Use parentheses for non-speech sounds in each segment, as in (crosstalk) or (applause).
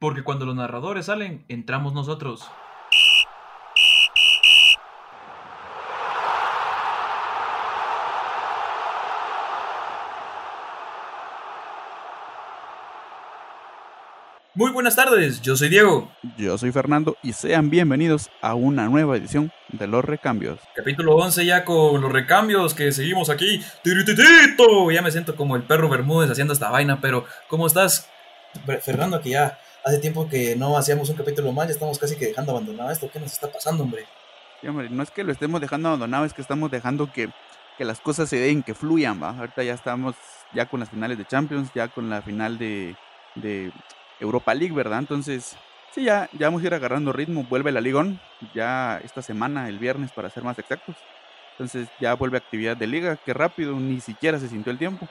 Porque cuando los narradores salen, entramos nosotros. Muy buenas tardes, yo soy Diego. Yo soy Fernando y sean bienvenidos a una nueva edición de Los Recambios. Capítulo 11 ya con los recambios que seguimos aquí. ¡Tirititito! Ya me siento como el perro Bermúdez haciendo esta vaina, pero ¿cómo estás? Fernando, que ya hace tiempo que no hacíamos un capítulo más, ya estamos casi que dejando abandonado esto. ¿Qué nos está pasando, hombre? Sí, hombre, no es que lo estemos dejando abandonado, es que estamos dejando que, que las cosas se den, que fluyan, ¿va? Ahorita ya estamos ya con las finales de Champions, ya con la final de, de Europa League, ¿verdad? Entonces, sí, ya, ya vamos a ir agarrando ritmo. Vuelve la Ligón ya esta semana, el viernes, para ser más exactos. Entonces ya vuelve actividad de liga, que rápido, ni siquiera se sintió el tiempo.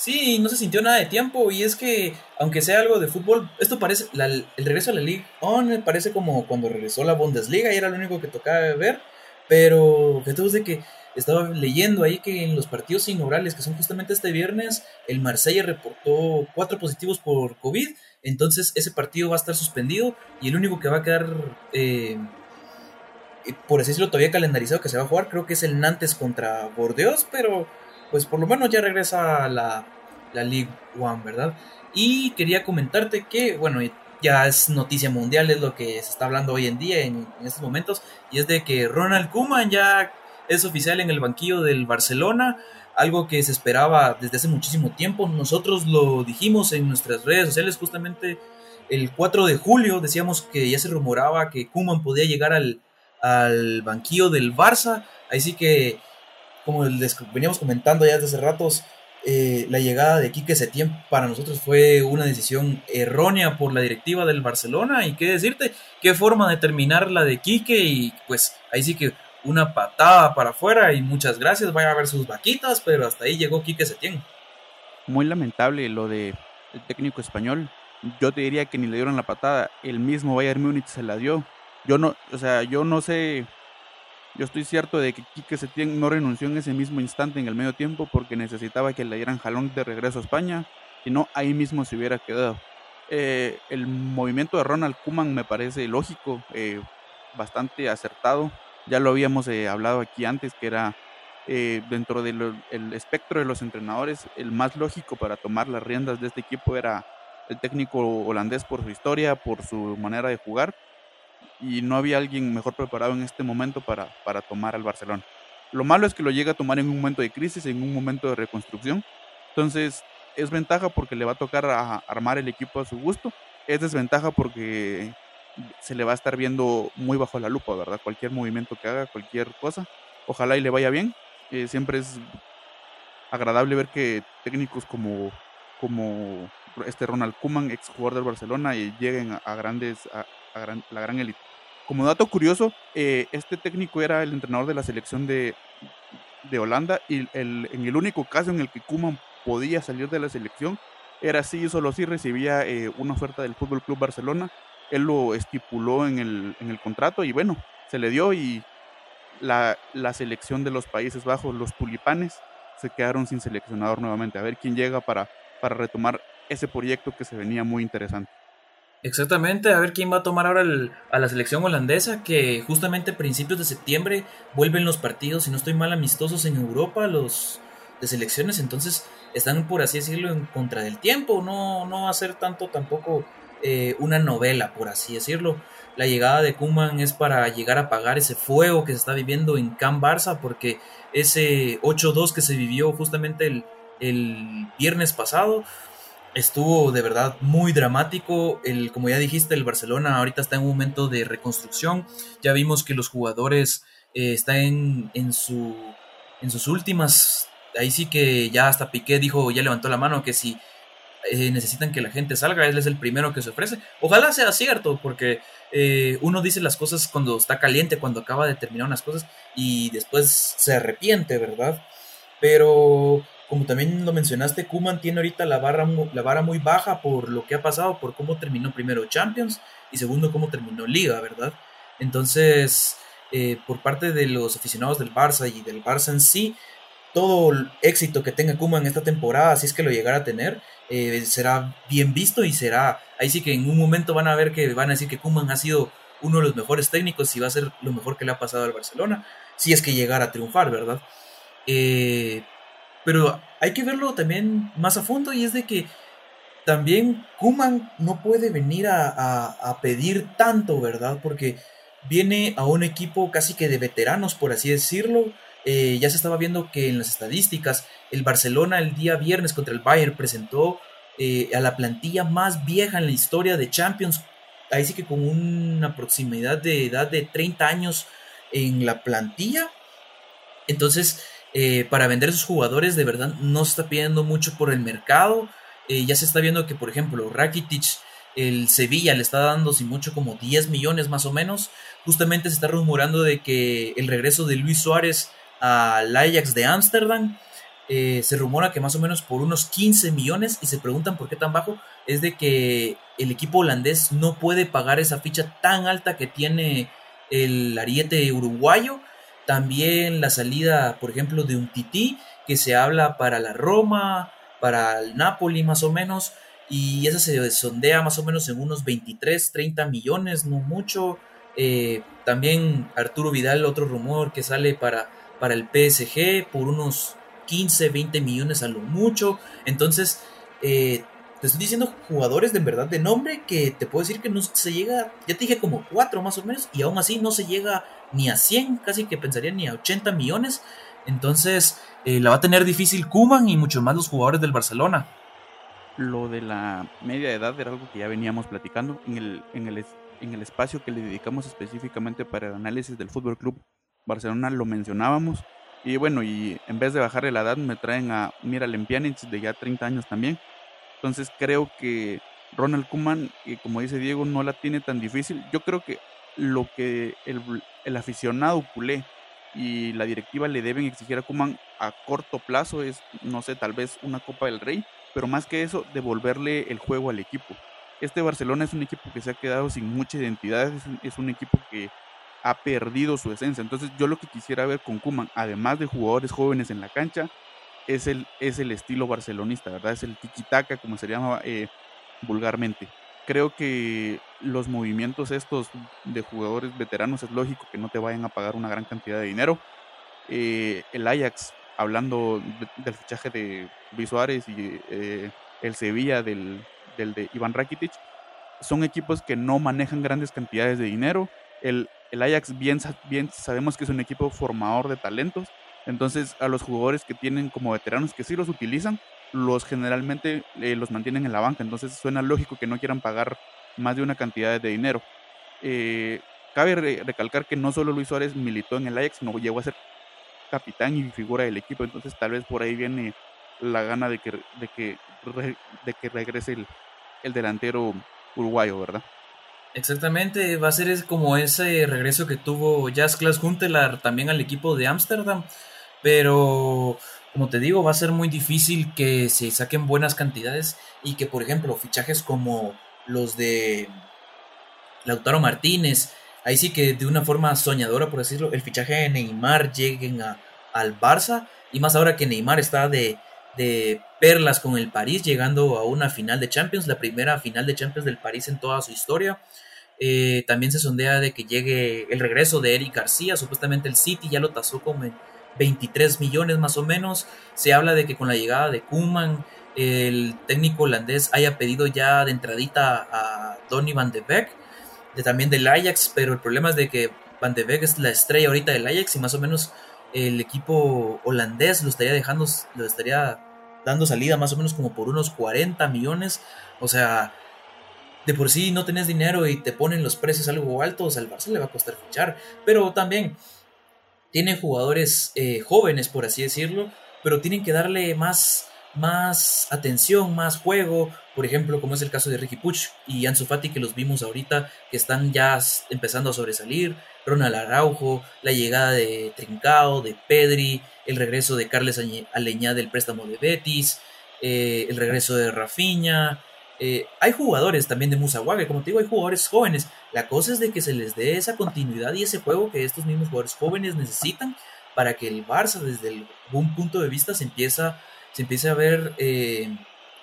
Sí, no se sintió nada de tiempo y es que, aunque sea algo de fútbol, esto parece, el regreso a la Liga On parece como cuando regresó la Bundesliga y era lo único que tocaba ver, pero que de que estaba leyendo ahí que en los partidos inaugurales, que son justamente este viernes, el Marsella reportó cuatro positivos por COVID entonces ese partido va a estar suspendido y el único que va a quedar, eh, eh, por así decirlo, todavía calendarizado que se va a jugar, creo que es el Nantes contra Bordeaux, pero pues por lo menos ya regresa la, la League One, ¿verdad? Y quería comentarte que, bueno, ya es noticia mundial, es lo que se está hablando hoy en día, en, en estos momentos, y es de que Ronald Koeman ya es oficial en el banquillo del Barcelona algo que se esperaba desde hace muchísimo tiempo. Nosotros lo dijimos en nuestras redes sociales justamente el 4 de julio, decíamos que ya se rumoraba que Kuman podía llegar al, al banquillo del Barça, así que como veníamos comentando ya desde hace ratos, eh, la llegada de Quique Setién para nosotros fue una decisión errónea por la directiva del Barcelona y qué decirte, qué forma de terminar la de Quique y pues ahí sí que una patada para afuera y muchas gracias, vaya a ver sus vaquitas, pero hasta ahí llegó Quique Setién. Muy lamentable lo de el técnico español. Yo te diría que ni le dieron la patada, el mismo Bayern Múnich se la dio. Yo no, o sea, yo no sé, yo estoy cierto de que Quique Setién no renunció en ese mismo instante en el medio tiempo porque necesitaba que le dieran jalón de regreso a España, y no ahí mismo se hubiera quedado. Eh, el movimiento de Ronald Kuman me parece lógico, eh, bastante acertado ya lo habíamos eh, hablado aquí antes, que era dentro del espectro de los entrenadores, el más lógico para tomar las riendas de este equipo era el técnico holandés por su historia, por su manera de jugar, y no había alguien mejor preparado en este momento para, para tomar al Barcelona. Lo malo es que lo llega a tomar en un momento de crisis, en un momento de reconstrucción. Entonces, es ventaja porque le va a tocar armar el equipo a su gusto. Es desventaja porque se le va a estar viendo muy bajo la lupa, ¿verdad? Cualquier movimiento que haga, cualquier cosa, ojalá y le vaya bien. Eh, siempre es agradable ver que técnicos como, como este Ronald Koeman, ex jugador del Barcelona, y lleguen a, grandes, a, la gran élite. Como dato curioso, eh, este técnico era el entrenador de la selección de, de Holanda y el, en el único caso en el que Koeman podía salir de la selección era si solo si recibía eh, una oferta del Fútbol Club Barcelona él lo estipuló en el, en el contrato y bueno, se le dio y la, la, selección de los Países Bajos, los tulipanes, se quedaron sin seleccionador nuevamente. A ver quién llega para, para retomar ese proyecto que se venía muy interesante. Exactamente, a ver quién va a tomar ahora a la selección holandesa, que justamente a principios de septiembre vuelven los partidos, si no estoy mal, amistosos en Europa, los de selecciones, entonces están, por así decirlo, en contra del tiempo, no, no va a ser tanto tampoco eh, una novela, por así decirlo. La llegada de Kuman es para llegar a apagar ese fuego que se está viviendo en Can Barça, porque ese 8-2 que se vivió justamente el, el, viernes pasado estuvo de verdad muy dramático. El, como ya dijiste, el Barcelona ahorita está en un momento de reconstrucción. Ya vimos que los jugadores eh, están en, su, en sus últimas. Ahí sí que ya hasta Piqué dijo, ya levantó la mano, que si eh, necesitan que la gente salga, él es el primero que se ofrece. Ojalá sea cierto, porque eh, uno dice las cosas cuando está caliente, cuando acaba de terminar unas cosas y después se arrepiente, ¿verdad? Pero como también lo mencionaste, Kuman tiene ahorita la barra, vara muy baja por lo que ha pasado, por cómo terminó primero Champions y segundo cómo terminó Liga, ¿verdad? Entonces, eh, por parte de los aficionados del Barça y del Barça en sí, todo el éxito que tenga Kuma en esta temporada, si es que lo llegara a tener, eh, será bien visto y será, ahí sí que en un momento van a ver que van a decir que Kuman ha sido uno de los mejores técnicos y va a ser lo mejor que le ha pasado al Barcelona, si es que llegara a triunfar, ¿verdad? Eh, pero hay que verlo también más a fondo y es de que también Kuman no puede venir a, pedir tanto, ¿verdad? Porque viene a un equipo casi que de veteranos, por así decirlo. Eh, ya se estaba viendo que en las estadísticas el Barcelona el día viernes contra el Bayern presentó eh, a la plantilla más vieja en la historia de Champions, ahí sí que con una proximidad de edad de 30 años en la plantilla. Entonces, eh, para vender sus jugadores, de verdad no está pidiendo mucho por el mercado. Eh, ya se está viendo que, por ejemplo, Rakitic, el Sevilla le está dando sin mucho como 10 millones más o menos. Justamente se está rumorando de que el regreso de Luis Suárez al Ajax de Ámsterdam eh, se rumora que más o menos por unos 15 millones y se preguntan por qué tan bajo, es de que el equipo holandés no puede pagar esa ficha tan alta que tiene el ariete uruguayo. También la salida, por ejemplo, de un Tití que se habla para la Roma, para el Napoli más o menos, y esa se sondea más o menos en unos 23, 30 millones, no mucho. Eh, también Arturo Vidal, otro rumor que sale para, para el PSG por unos 15, 20 millones a lo mucho. Entonces, eh, te estoy diciendo jugadores de verdad de nombre que te puedo decir que no se llega, ya te dije como 4 más o menos, y aún así no se llega ni a 100, casi que pensaría ni a 80 millones. Entonces, eh, la va a tener difícil Kuman y mucho más los jugadores del Barcelona. Lo de la media edad era algo que ya veníamos platicando en el, en el, en el espacio que le dedicamos específicamente para el análisis del Fútbol Club Barcelona, lo mencionábamos y bueno, y en vez de bajarle la edad, me traen a Miralem Pjanic de ya 30 años también. Entonces creo que Ronald Kuman, y como dice Diego, no la tiene tan difícil. Yo creo que lo que el, aficionado culé y la directiva le deben exigir a Kuman a corto plazo es, no sé, tal vez una Copa del Rey, pero más que eso, devolverle el juego al equipo. Este Barcelona es un equipo que se ha quedado sin mucha identidad, es un equipo que ha perdido su esencia. Entonces yo lo que quisiera ver con Kuman, además de jugadores jóvenes en la cancha, es el, es el estilo barcelonista, ¿verdad? Es el tiki-taka, como se llama eh, vulgarmente. Creo que los movimientos estos de jugadores veteranos es lógico que no te vayan a pagar una gran cantidad de dinero. Eh, el Ajax, hablando del fichaje de Luis Suárez y eh, el Sevilla del, del de Iván Rakitic, son equipos que no manejan grandes cantidades de dinero. El, el Ajax bien, bien sabemos que es un equipo formador de talentos, entonces a los jugadores que tienen como veteranos que sí los utilizan, los generalmente eh, los mantienen en la banca, entonces suena lógico que no quieran pagar más de una cantidad de dinero. Eh, cabe recalcar que no solo Luis Suárez militó en el Ajax, sino llegó a ser capitán y figura del equipo, entonces tal vez por ahí viene la gana de que, de que, de que regrese el, el delantero uruguayo, ¿verdad? Exactamente, va a ser como ese regreso que tuvo Jazz Klaas Huntelaar también al equipo de Ámsterdam, pero como te digo, va a ser muy difícil que se saquen buenas cantidades y que, por ejemplo, fichajes como los de Lautaro Martínez, ahí sí que de una forma soñadora, por decirlo, el fichaje de Neymar lleguen a, al Barça y más ahora que Neymar está de, de perlas con el París, llegando a una final de Champions, la primera final de Champions del París en toda su historia. Eh, también se sondea de que llegue el regreso de Eric García, supuestamente el City ya lo tasó como 23 millones más o menos. Se habla de que con la llegada de Kuman, el técnico holandés haya pedido ya de entradita a Donny van de Beek, de, también del Ajax, pero el problema es de que Van de Beek es la estrella ahorita del Ajax y más o menos el equipo holandés lo estaría dejando, lo estaría dando salida más o menos como por unos 40 millones. O sea, de por sí no tenés dinero y te ponen los precios algo altos, al Barça le va a costar fichar. Pero también tienen jugadores eh, jóvenes, por así decirlo, pero tienen que darle más, más atención, más juego. Por ejemplo, como es el caso de Ricky Puch y Ansu Fati, que los vimos ahorita, que están ya empezando a sobresalir. Ronald Araujo, la llegada de Trincao, de Pedri, el regreso de Carles Aleñá del préstamo de Betis, eh, el regreso de Rafinha, eh, hay jugadores también de Musawabe, como te digo, hay jugadores jóvenes. La cosa es de que se les dé esa continuidad y ese juego que estos mismos jugadores jóvenes necesitan para que el Barça desde algún punto de vista se empieza se empiece a ver eh,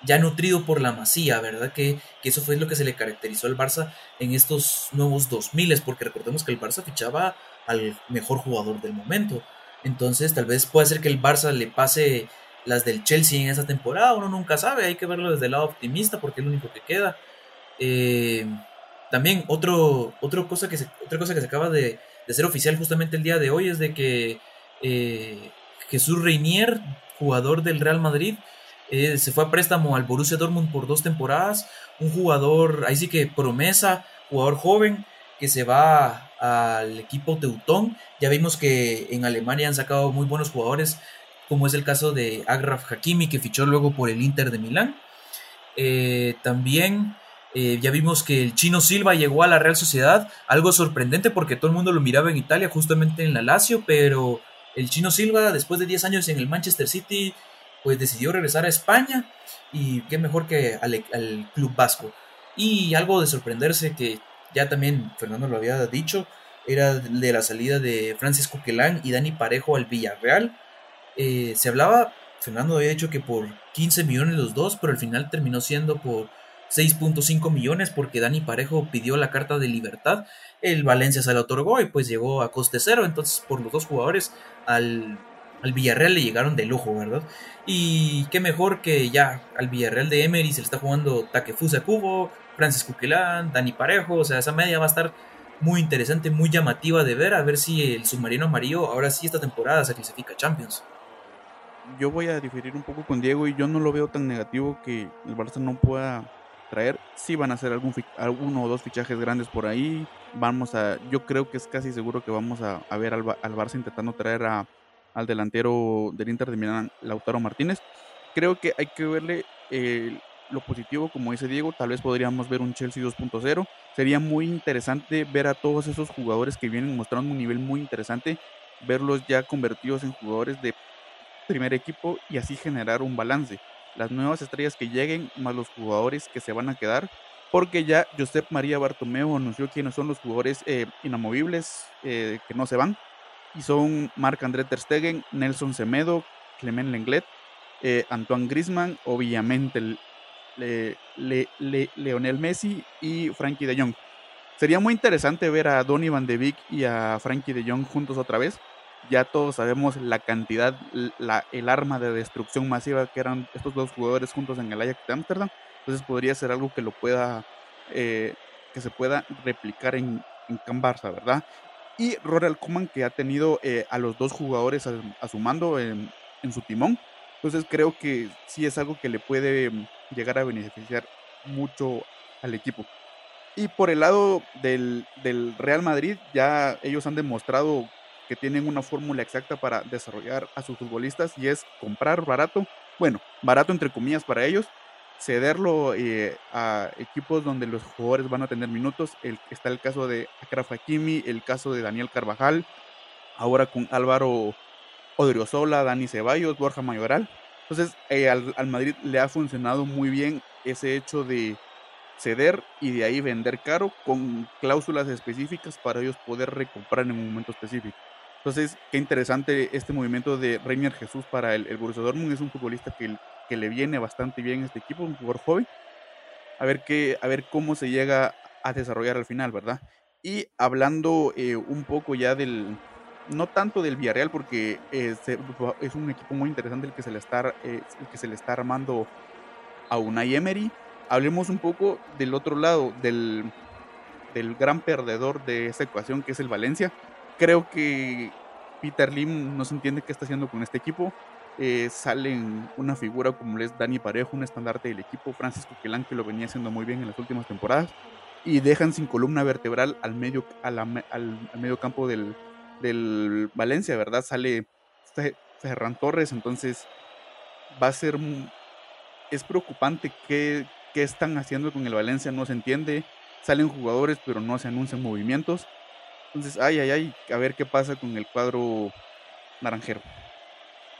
ya nutrido por la masía, ¿verdad? Que, que, eso fue lo que se le caracterizó al Barça en estos nuevos 2000, porque recordemos que el Barça fichaba al mejor jugador del momento. Entonces, tal vez pueda ser que el Barça le pase las del Chelsea en esa temporada, uno nunca sabe, hay que verlo desde el lado optimista porque es lo único que queda. Eh, también otro, cosa que otra cosa que se acaba de, de, ser oficial justamente el día de hoy es de que eh, Jesús Reinier, jugador del Real Madrid, eh, se fue a préstamo al Borussia Dortmund por dos temporadas, un jugador, ahí sí que promesa, jugador joven, que se va al equipo Teutón. Ya vimos que en Alemania han sacado muy buenos jugadores, como es el caso de Agraf Hakimi, que fichó luego por el Inter de Milán. Eh, también eh, ya vimos que el chino Silva llegó a la Real Sociedad, algo sorprendente porque todo el mundo lo miraba en Italia, justamente en la Lazio, pero el chino Silva, después de 10 años en el Manchester City, pues decidió regresar a España y qué mejor que al, al club vasco. Y algo de sorprenderse que ya también Fernando lo había dicho, era de la salida de Francisco Quelán y Dani Parejo al Villarreal. Eh, se hablaba, Fernando había dicho que por 15 millones los dos, pero al final terminó siendo por 6.5 millones porque Dani Parejo pidió la carta de libertad. El Valencia se la otorgó y pues llegó a coste cero. Entonces, por los dos jugadores al, al Villarreal le llegaron de lujo, ¿verdad? Y qué mejor que ya al Villarreal de Emery se le está jugando Takefusa Kubo, Francis Cuquelán, Dani Parejo, o sea, esa media va a estar muy interesante, muy llamativa de ver, a ver si el submarino amarillo ahora sí esta temporada se clasifica Champions. Yo voy a diferir un poco con Diego y yo no lo veo tan negativo que el Barça no pueda traer. Sí van a hacer algún alguno o dos fichajes grandes por ahí. Vamos a, yo creo que es casi seguro que vamos a, ver al, Barça intentando traer a, al delantero del Inter de Milán, Lautaro Martínez. Creo que hay que verle el lo positivo, como dice Diego, tal vez podríamos ver un Chelsea 2.0. Sería muy interesante ver a todos esos jugadores que vienen mostrando un nivel muy interesante, verlos ya convertidos en jugadores de primer equipo y así generar un balance. Las nuevas estrellas que lleguen, más los jugadores que se van a quedar, porque ya Josep María Bartomeu anunció quiénes son los jugadores eh, inamovibles eh, que no se van, y son Marc-André Ter Stegen, Nelson Semedo, Clement Lenglet, eh, Antoine Grisman, obviamente le, Leonel Messi y Frankie de Jong. Sería muy interesante ver a Donny Van de Beek y a Frankie de Jong juntos otra vez. Ya todos sabemos la cantidad, la, el arma de destrucción masiva que eran estos dos jugadores juntos en el Ajax de Amsterdam. Entonces podría ser algo que lo pueda, eh, que se pueda replicar en, en Can Barça, ¿verdad? Y Ronald Koeman que ha tenido eh, a los dos jugadores a, su mando en, en su timón. Entonces creo que sí es algo que le puede llegar a beneficiar mucho al equipo. Y por el lado del, Real Madrid, ya ellos han demostrado que tienen una fórmula exacta para desarrollar a sus futbolistas y es comprar barato, bueno, barato entre comillas para ellos, cederlo eh, a equipos donde los jugadores van a tener minutos. Está el caso de Akraf Hakimi, el caso de Daniel Carvajal, ahora con Álvaro Odriozola, Dani Ceballos, Borja Mayoral. Entonces, eh, al, Madrid le ha funcionado muy bien ese hecho de ceder y de ahí vender caro con cláusulas específicas para ellos poder recomprar en un momento específico. Entonces, qué interesante este movimiento de Reinier Jesús para el, el Borussia Dortmund. Es un futbolista que, que le viene bastante bien a este equipo, un jugador joven. A ver, qué, a ver cómo se llega a desarrollar al final, ¿verdad? Y hablando eh, un poco ya del, no tanto del Villarreal, porque es, es un equipo muy interesante el que se le está, eh, el que se le está armando a Unai Emery. Hablemos un poco del otro lado, del, del gran perdedor de esta ecuación, que es el Valencia. Creo que Peter Lim no se entiende qué está haciendo con este equipo. Eh, salen una figura como es Dani Parejo, un estandarte del equipo, Francisco Quelán, que lo venía haciendo muy bien en las últimas temporadas, y dejan sin columna vertebral al medio, al, medio campo del, del Valencia, ¿verdad? Sale Ferran Torres, entonces va a ser... Es preocupante qué, qué están haciendo con el Valencia, no se entiende. Salen jugadores, pero no se anuncian movimientos. Entonces, ay, ay, ay, a ver qué pasa con el cuadro naranjero.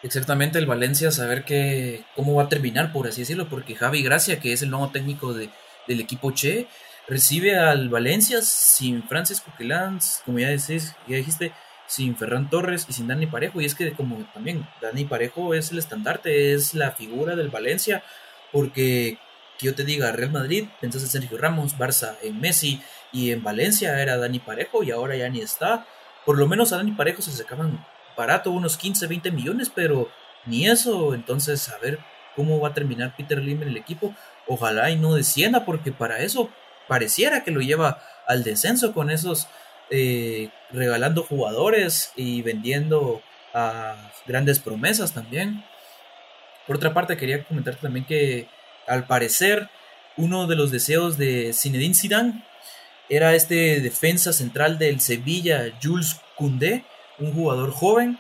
Exactamente, el Valencia, saber que, cómo va a terminar, por así decirlo, porque Javi Gracia, que es el nuevo técnico de, del equipo Che, recibe al Valencia sin Francisco Coquelán, como ya, decís, ya dijiste, sin Ferran Torres y sin Dani Parejo. Y es que como también Dani Parejo es el estandarte, es la figura del Valencia, porque que yo te diga Real Madrid, pensás en Sergio Ramos, Barça en Messi y en Valencia era Dani Parejo y ahora ya ni está. Por lo menos a Dani Parejo se sacaban barato, unos 15, 20 millones, pero ni eso. Entonces, a ver cómo va a terminar Peter Lim en el equipo. Ojalá y no descienda, porque para eso pareciera que lo lleva al descenso con esos eh, regalando jugadores y vendiendo a grandes promesas también. Por otra parte, quería comentar también que al parecer uno de los deseos de Zinedine Zidane era este defensa central del Sevilla, Jules Koundé, un jugador joven,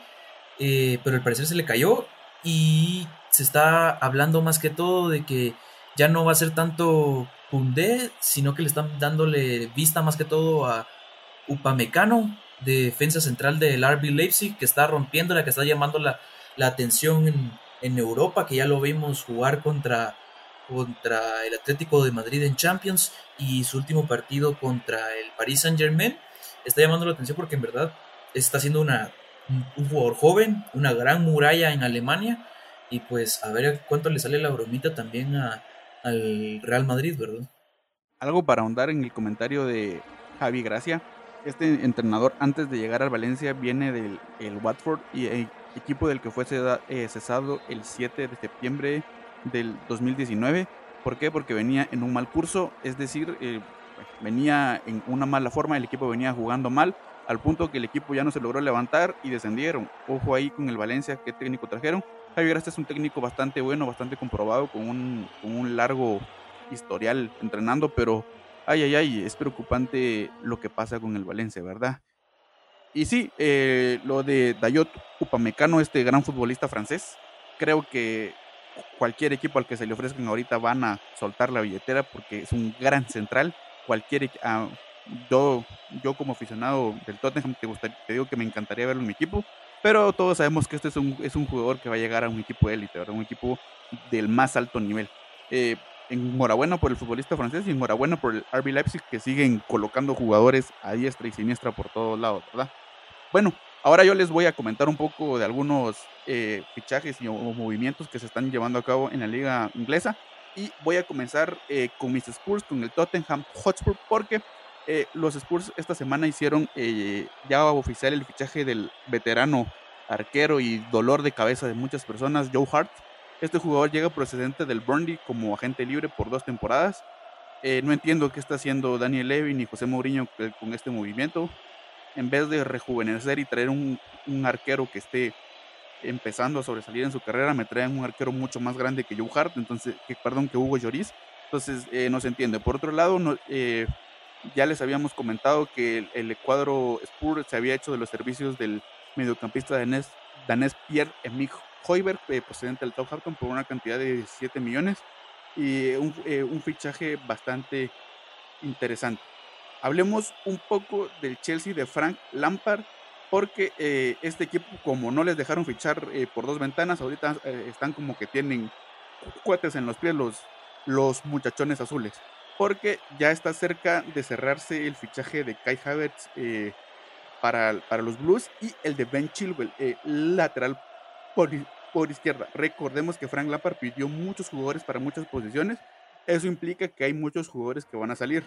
eh, pero al parecer se le cayó y se está hablando más que todo de que ya no va a ser tanto Koundé, sino que le están dándole vista más que todo a Upamecano, defensa central del RB Leipzig, que está rompiendo la que está llamando la, atención en, en, Europa, que ya lo vimos jugar contra, contra el Atlético de Madrid en Champions y su último partido contra el Paris Saint Germain. Está llamando la atención porque en verdad está siendo una, un jugador joven, una gran muralla en Alemania. Y pues a ver cuánto le sale la bromita también a, al Real Madrid, ¿verdad? Algo para ahondar en el comentario de Javi Gracia. Este entrenador antes de llegar al Valencia viene del el Watford y el equipo del que fue eh, cesado el 7 de septiembre del 2019. ¿Por qué? Porque venía en un mal curso, es decir, eh, venía en una mala forma, el equipo venía jugando mal, al punto que el equipo ya no se logró levantar y descendieron. Ojo ahí con el Valencia, qué técnico trajeron. Javier Gracia es un técnico bastante bueno, bastante comprobado, con un, con un largo historial entrenando, pero ay, ay, ay, es preocupante lo que pasa con el Valencia, ¿verdad? Y sí, eh, lo de Dayot Upamecano, este gran futbolista francés, creo que cualquier equipo al que se le ofrezcan ahorita van a soltar la billetera porque es un gran central. Cualquier ah, yo, yo como aficionado del Tottenham te, te digo que me encantaría verlo en mi equipo, pero todos sabemos que este es un, es un jugador que va a llegar a un equipo élite, un equipo del más alto nivel. Eh, enhorabuena por el futbolista francés y enhorabuena por el RB Leipzig que siguen colocando jugadores a diestra y siniestra por todos lados, ¿verdad? Bueno, ahora yo les voy a comentar un poco de algunos eh, fichajes y movimientos que se están llevando a cabo en la liga inglesa y voy a comenzar eh, con mis Spurs, con el Tottenham Hotspur, porque eh, los Spurs esta semana hicieron ya oficial el fichaje del veterano arquero y dolor de cabeza de muchas personas, Joe Hart. Este jugador llega procedente del Burnley como agente libre por dos temporadas. No entiendo qué está haciendo Daniel Levin y José Mourinho con este movimiento. En vez de rejuvenecer y traer un, arquero que esté empezando a sobresalir en su carrera, me traen un arquero mucho más grande que Joe entonces, que, perdón, que Hugo Lloris. Entonces, no se entiende. Por otro lado, no, ya les habíamos comentado que el, cuadro Spur se había hecho de los servicios del mediocampista danés, danés Pierre-Emile Hoiberg, eh, procedente del Southampton, por una cantidad de 17 millones y un, eh, un, fichaje bastante interesante. Hablemos un poco del Chelsea de Frank Lampard, porque eh, este equipo, como no les dejaron fichar por dos ventanas, ahorita están como que tienen cuates en los pies los, los muchachones azules porque ya está cerca de cerrarse el fichaje de Kai Havertz eh, para, para, los Blues y el de Ben Chilwell, eh, lateral por, por, izquierda. Recordemos que Frank Lampard pidió muchos jugadores para muchas posiciones. Eso implica que hay muchos jugadores que van a salir.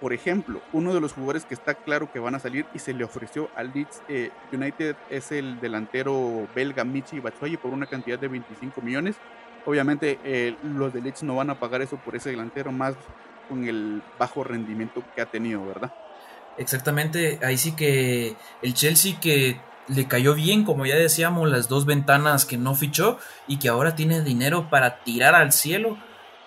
Por ejemplo, uno de los jugadores que está claro que van a salir y se le ofreció al Leeds eh, United es el delantero belga Michi Batshuayi por una cantidad de 25 millones. Obviamente los de Leeds no van a pagar eso por ese delantero más con el bajo rendimiento que ha tenido, ¿verdad? Exactamente, ahí sí que el Chelsea que le cayó bien, como ya decíamos, las dos ventanas que no fichó y que ahora tiene dinero para tirar al cielo.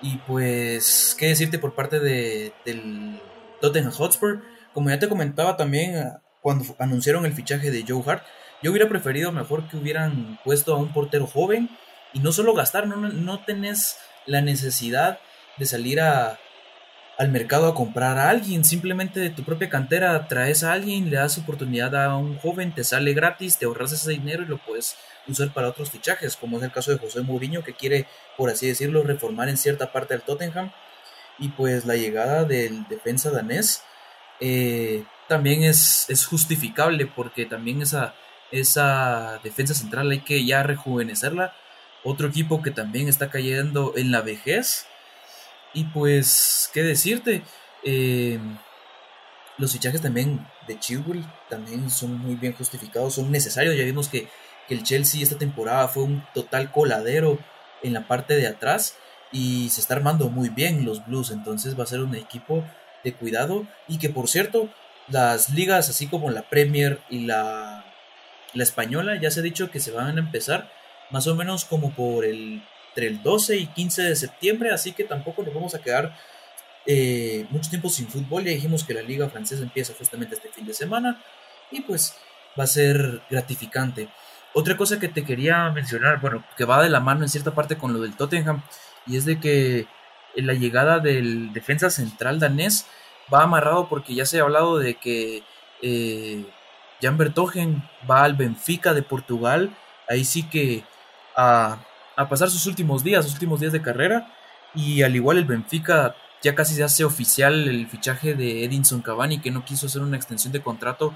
Y pues, ¿qué decirte por parte de, del Tottenham Hotspur? Como ya te comentaba también ah, cuando anunciaron el fichaje de Joe Hart, yo hubiera preferido mejor que hubieran puesto a un portero joven y no solo gastar, no, no tenés la necesidad de salir a, al mercado a comprar a alguien, simplemente de tu propia cantera traes a alguien, le das oportunidad a un joven, te sale gratis, te ahorras ese dinero y lo puedes usar para otros fichajes, como es el caso de José Mourinho que quiere, por así decirlo, reformar en cierta parte del Tottenham y pues la llegada del defensa danés eh, también es, es justificable porque también esa, esa defensa central hay que ya rejuvenecerla. Otro equipo que también está cayendo en la vejez. Y pues, ¿qué decirte? Eh, los fichajes también de Chilwell también son muy bien justificados, son necesarios. Ya vimos que, que, el Chelsea esta temporada fue un total coladero en la parte de atrás y se está armando muy bien los Blues. Entonces va a ser un equipo de cuidado y que por cierto, las ligas así como la Premier y la, la española ya se ha dicho que se van a empezar más o menos como por el entre el 12 y 15 de septiembre, así que tampoco nos vamos a quedar eh, mucho tiempo sin fútbol. Ya dijimos que la liga francesa empieza justamente este fin de semana y pues va a ser gratificante. Otra cosa que te quería mencionar, bueno, que va de la mano en cierta parte con lo del Tottenham, y es de que la llegada del defensa central danés va amarrado porque ya se ha hablado de que eh, Jan Bertogen va al Benfica de Portugal, ahí sí que a, a pasar sus últimos días, sus últimos días de carrera, y al igual el Benfica ya casi se hace oficial el fichaje de Edinson Cavani, que no quiso hacer una extensión de contrato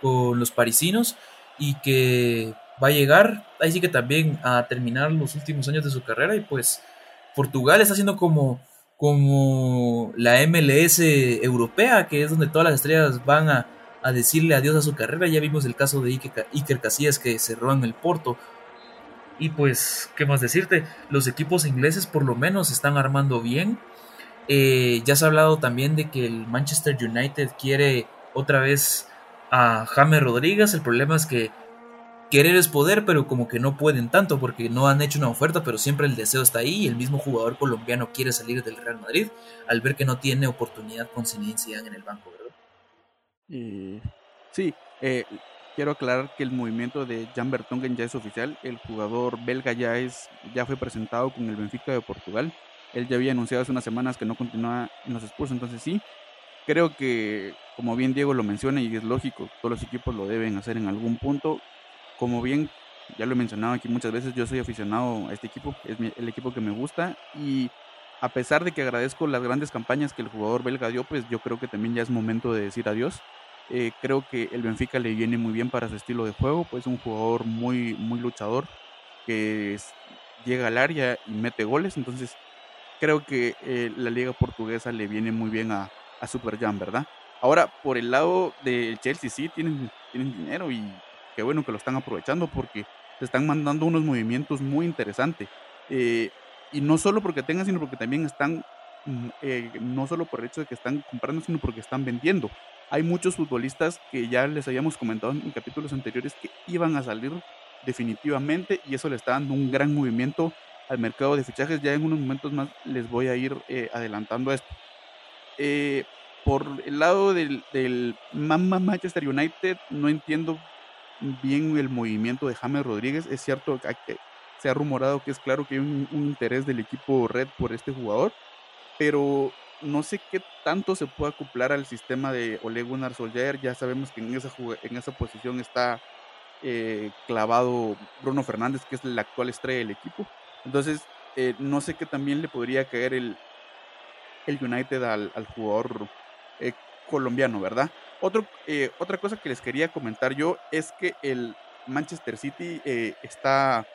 con los parisinos y que va a llegar, ahí sí que también a terminar los últimos años de su carrera y pues Portugal está haciendo como, como la MLS europea, que es donde todas las estrellas van a, a decirle adiós a su carrera. Ya vimos el caso de Iker Casillas que cerró en el Porto. Y pues, ¿qué más decirte? Los equipos ingleses por lo menos están armando bien. Eh, ya se ha hablado también de que el Manchester United quiere otra vez a James Rodríguez. El problema es que querer es poder, pero como que no pueden tanto porque no han hecho una oferta, pero siempre el deseo está ahí y el mismo jugador colombiano quiere salir del Real Madrid al ver que no tiene oportunidad con Zinedine en el banco, ¿verdad? Sí, eh, quiero aclarar que el movimiento de Jan Bertongen ya es oficial. El jugador belga ya es ya fue presentado con el Benfica de Portugal. Él ya había anunciado hace unas semanas que no continúa en los Spurs, entonces sí. Creo que, como bien Diego lo menciona, y es lógico, todos los equipos lo deben hacer en algún punto. Como bien ya lo he mencionado aquí muchas veces, yo soy aficionado a este equipo, es el equipo que me gusta y a pesar de que agradezco las grandes campañas que el jugador belga dio, pues yo creo que también ya es momento de decir adiós. Eh, creo que el Benfica le viene muy bien para su estilo de juego, pues un jugador muy, muy luchador que llega al área y mete goles, entonces creo que eh, la liga portuguesa le viene muy bien a, a Super Jam, ¿verdad? Ahora, por el lado del Chelsea, sí, tienen, tienen dinero y qué bueno que lo están aprovechando porque se están mandando unos movimientos muy interesantes. Eh, y no solo porque tengan, sino porque también están, mm, eh, no solo por el hecho de que están comprando, sino porque están vendiendo. Hay muchos futbolistas que ya les habíamos comentado en capítulos anteriores que iban a salir definitivamente y eso le está dando un gran movimiento al mercado de fichajes. Ya en unos momentos más les voy a ir eh, adelantando esto. Eh, por el lado del, del Manchester United, no entiendo bien el movimiento de James Rodríguez. Es cierto que se ha rumorado que es claro que hay un, interés del equipo Red por este jugador, pero no sé qué tanto se puede acoplar al sistema de Ole Gunnar Solskjaer. Ya sabemos que en esa, en esa posición está eh, clavado Bruno Fernández, que es la actual estrella del equipo. Entonces, eh, no sé qué también le podría caer el, el United al, jugador eh, colombiano, ¿verdad? Eh, otra cosa que les quería comentar yo es que el Manchester City está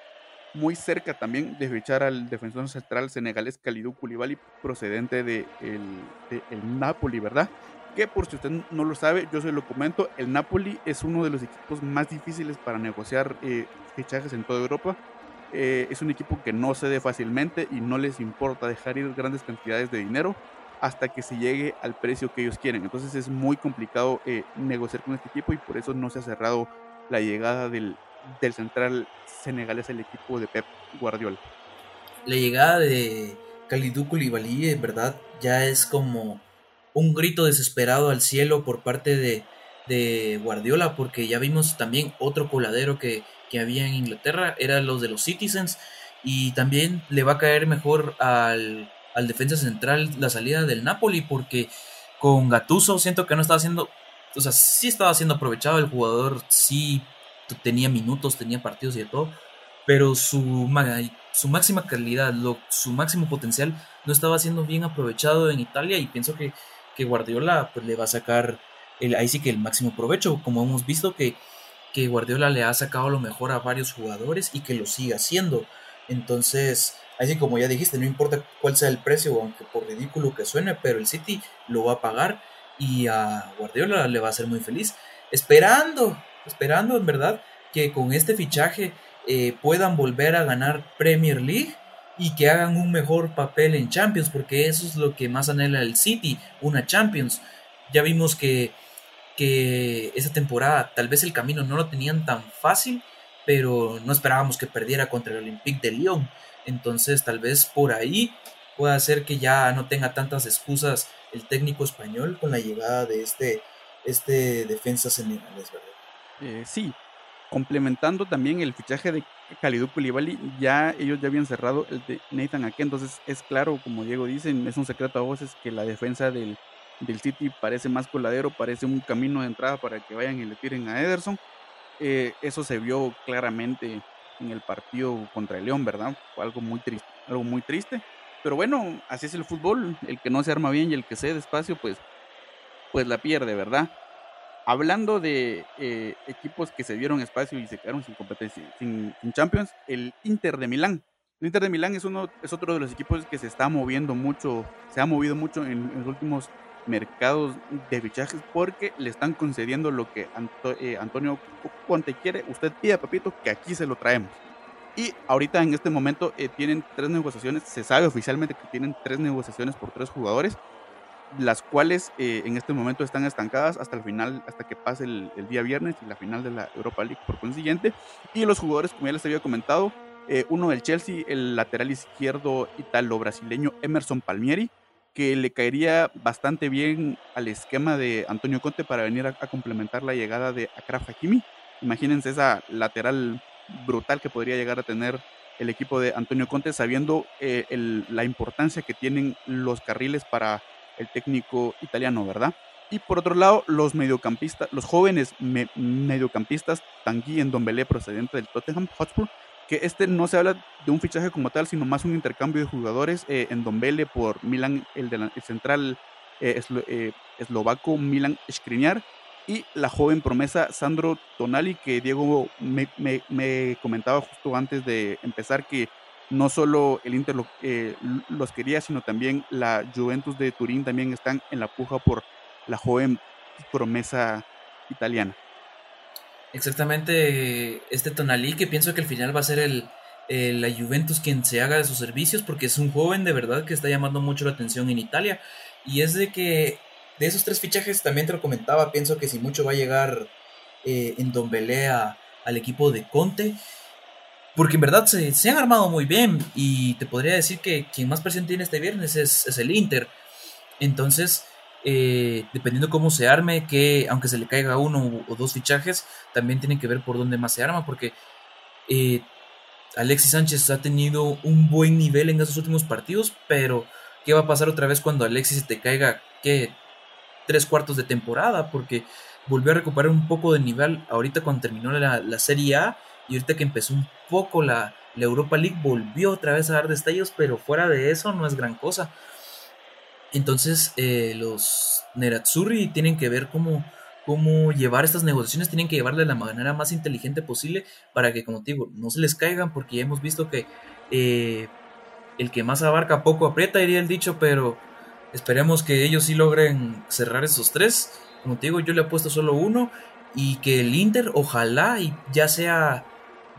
muy cerca también de fichar al defensor central senegalés Kalidou Koulibaly procedente de el, Napoli, ¿verdad? Que por si usted no lo sabe, yo se lo comento, el Napoli es uno de los equipos más difíciles para negociar fichajes en toda Europa eh, es un equipo que no cede fácilmente y no les importa dejar ir grandes cantidades de dinero hasta que se llegue al precio que ellos quieren. Entonces es muy complicado eh, negociar con este equipo y por eso no se ha cerrado la llegada del, del central senegalés al equipo de Pep Guardiola. La llegada de Kalidou Koulibaly, en verdad, ya es como un grito desesperado al cielo por parte de, de Guardiola, porque ya vimos también otro coladero que que había en Inglaterra, eran los de los Citizens, y también le va a caer mejor al, defensa central la salida del Napoli, porque con Gatuso siento que no estaba haciendo, o sea, sí estaba siendo aprovechado el jugador, sí tenía minutos, tenía partidos y de todo, pero su, su máxima calidad, lo, su máximo potencial no estaba siendo bien aprovechado en Italia y pienso que, que Guardiola pues, le va a sacar ahí sí que el máximo provecho, como hemos visto que, que Guardiola le ha sacado lo mejor a varios jugadores y que lo sigue haciendo. Entonces, así como ya dijiste, no importa cuál sea el precio, aunque por ridículo que suene, pero el City lo va a pagar y a Guardiola le va a hacer muy feliz. Esperando, esperando en verdad que con este fichaje eh, puedan volver a ganar Premier League y que hagan un mejor papel en Champions, porque eso es lo que más anhela el City, una Champions. Ya vimos que, que esa temporada tal vez el camino no lo tenían tan fácil, pero no esperábamos que perdiera contra el Olympique de Lyon. Entonces tal vez por ahí pueda ser que ya no tenga tantas excusas el técnico español con la llegada de este, este defensa senegalés, ¿verdad? Eh, sí, complementando también el fichaje de Kalidou Koulibaly, ya ellos ya habían cerrado el de Nathan Ake, entonces es claro, como Diego dice, es un secreto a voces que la defensa del, del City parece más coladero, parece un camino de entrada para que vayan y le tiren a Ederson. Eh, eso se vio claramente en el partido contra el León, ¿verdad? Fue algo muy triste, algo muy triste. Pero bueno, así es el fútbol, el que no se arma bien y el que se despacio, pues, pues la pierde, ¿verdad? Hablando de eh, equipos que se dieron espacio y se quedaron sin competencia, sin, Champions, el Inter de Milán. El Inter de Milán es, uno, es otro de los equipos que se está moviendo mucho, se ha movido mucho en, los últimos mercados de fichajes porque le están concediendo lo que eh, Antonio Conte quiere. Usted pide, papito, que aquí se lo traemos. Y ahorita en este momento eh, tienen tres negociaciones, se sabe oficialmente que tienen tres negociaciones por tres jugadores las cuales eh, en este momento están estancadas hasta el final, hasta que pase el, día viernes y la final de la Europa League por consiguiente. Y los jugadores, como ya les había comentado, eh, uno del Chelsea, el lateral izquierdo italo-brasileño Emerson Palmieri, que le caería bastante bien al esquema de Antonio Conte para venir a, complementar la llegada de Akraf Hakimi. Imagínense esa lateral brutal que podría llegar a tener el equipo de Antonio Conte, sabiendo eh, la importancia que tienen los carriles para el técnico italiano, ¿verdad? Y por otro lado, los mediocampistas, los jóvenes mediocampistas, Tanguy en Dombele procedente del Tottenham Hotspur, que este no se habla de un fichaje como tal, sino más un intercambio de jugadores eh, en Dombele por Milan, el, de central eh, eh, eslovaco Milan Skriniar, y la joven promesa Sandro Tonali, que Diego me, me comentaba justo antes de empezar que no solo el Inter los quería, sino también la Juventus de Turín también están en la puja por la joven promesa italiana. Exactamente, este Tonalí que pienso que al final va a ser el, la Juventus quien se haga de sus servicios porque es un joven de verdad que está llamando mucho la atención en Italia y es de que de esos tres fichajes también te lo comentaba, pienso que si mucho va a llegar eh, en Don Belé al equipo de Conte porque en verdad se, han armado muy bien y te podría decir que quien más presión tiene este viernes es, el Inter. Entonces, eh, dependiendo cómo se arme, que aunque se le caiga uno o dos fichajes, también tienen que ver por dónde más se arma, porque eh, Alexis Sánchez ha tenido un buen nivel en esos últimos partidos, pero ¿qué va a pasar otra vez cuando Alexis se te caiga, qué, tres cuartos de temporada? Porque volvió a recuperar un poco de nivel ahorita cuando terminó la, la Serie A y ahorita que empezó un poco la, Europa League volvió otra vez a dar destellos, pero fuera de eso no es gran cosa. Entonces eh, los Nerazzurri tienen que ver cómo, cómo llevar estas negociaciones, tienen que llevarle de la manera más inteligente posible para que, como te digo, no se les caigan, porque ya hemos visto que eh, el que más abarca poco aprieta, diría el dicho, pero esperemos que ellos sí logren cerrar esos tres. Como te digo, yo le he puesto solo uno y que el Inter ojalá y ya sea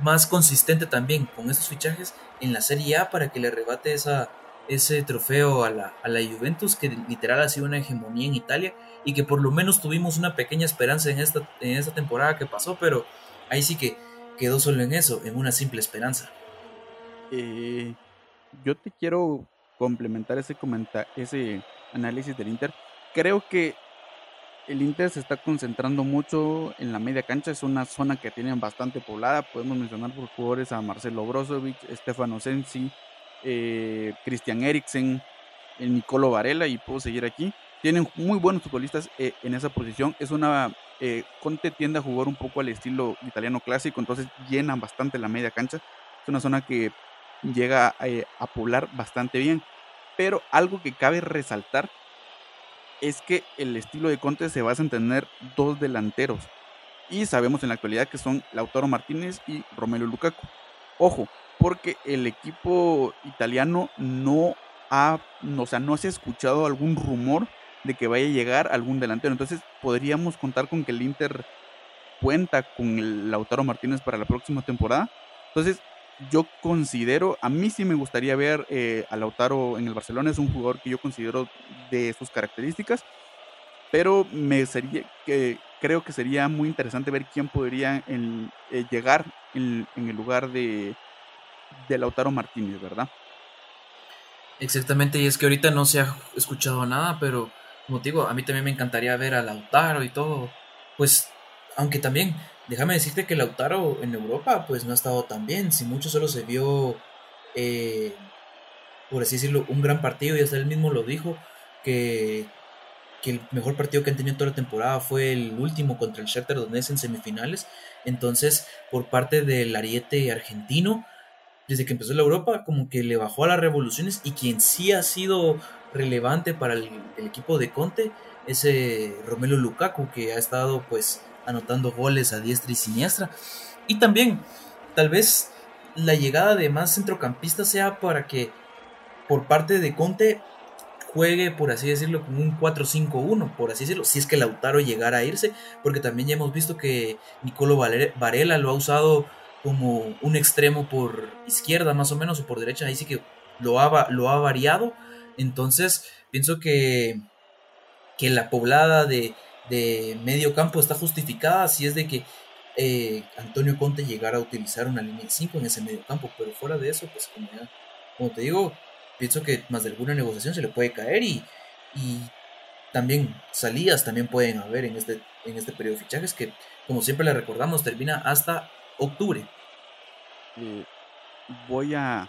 más consistente también con estos fichajes en la Serie A para que le rebate esa, ese trofeo a la, a la Juventus, que literal ha sido una hegemonía en Italia y que por lo menos tuvimos una pequeña esperanza en esta, en esta temporada que pasó, pero ahí sí que quedó solo en eso, en una simple esperanza. Eh, yo te quiero complementar ese, ese análisis del Inter. Creo que el Inter se está concentrando mucho en la media cancha, es una zona que tienen bastante poblada. Podemos mencionar por jugadores a Marcelo Brozovic, Stefano Sensi, eh, Christian Eriksen, Nicolo Varela y puedo seguir aquí. Tienen muy buenos futbolistas eh, en esa posición. Es una eh, Conte tiende a jugar un poco al estilo italiano clásico, entonces llenan bastante la media cancha. Es una zona que llega a poblar bastante bien. Pero algo que cabe resaltar es que el estilo de Conte se basa en tener dos delanteros. Y sabemos en la actualidad que son Lautaro Martínez y Romelu Lukaku. Ojo, porque el equipo italiano no ha, o sea, no se ha escuchado algún rumor de que vaya a llegar algún delantero. Entonces podríamos contar con que el Inter cuenta con el Lautaro Martínez para la próxima temporada. Entonces yo considero, a mí sí me gustaría ver eh, a Lautaro en el Barcelona, es un jugador que yo considero de sus características, pero me sería que creo que sería muy interesante ver quién podría eh, llegar en, el lugar de, de Lautaro Martínez, ¿verdad? Exactamente, y es que ahorita no se ha escuchado nada, pero como te digo, a mí también me encantaría ver a Lautaro y todo. Pues, aunque también, déjame decirte que Lautaro en Europa, pues no ha estado tan bien. Si mucho solo se vio, eh, por así decirlo, un gran partido, y hasta él mismo lo dijo, que, que el mejor partido que han tenido toda la temporada fue el último contra el Shakhtar Donetsk en semifinales. Entonces, por parte del ariete argentino, desde que empezó la Europa, como que le bajó a las revoluciones y quien sí ha sido relevante para el, equipo de Conte ese Romelo Lukaku que ha estado pues anotando goles a diestra y siniestra. Y también tal vez la llegada de más centrocampistas sea para que por parte de Conte juegue, por así decirlo, con un 4-5-1, por así decirlo, si es que Lautaro llegara a irse, porque también ya hemos visto que Nicolo Varela lo ha usado como un extremo por izquierda más o menos o por derecha, ahí sí que lo ha, lo ha variado entonces, pienso que, que la poblada de, medio campo está justificada si es de que eh, Antonio Conte llegara a utilizar una línea de 5 en ese medio campo, pero fuera de eso, pues como, te digo, pienso que más de alguna negociación se le puede caer y, y también salidas también pueden haber en este, en este periodo de fichajes que, como siempre le recordamos, termina hasta octubre. Eh, voy a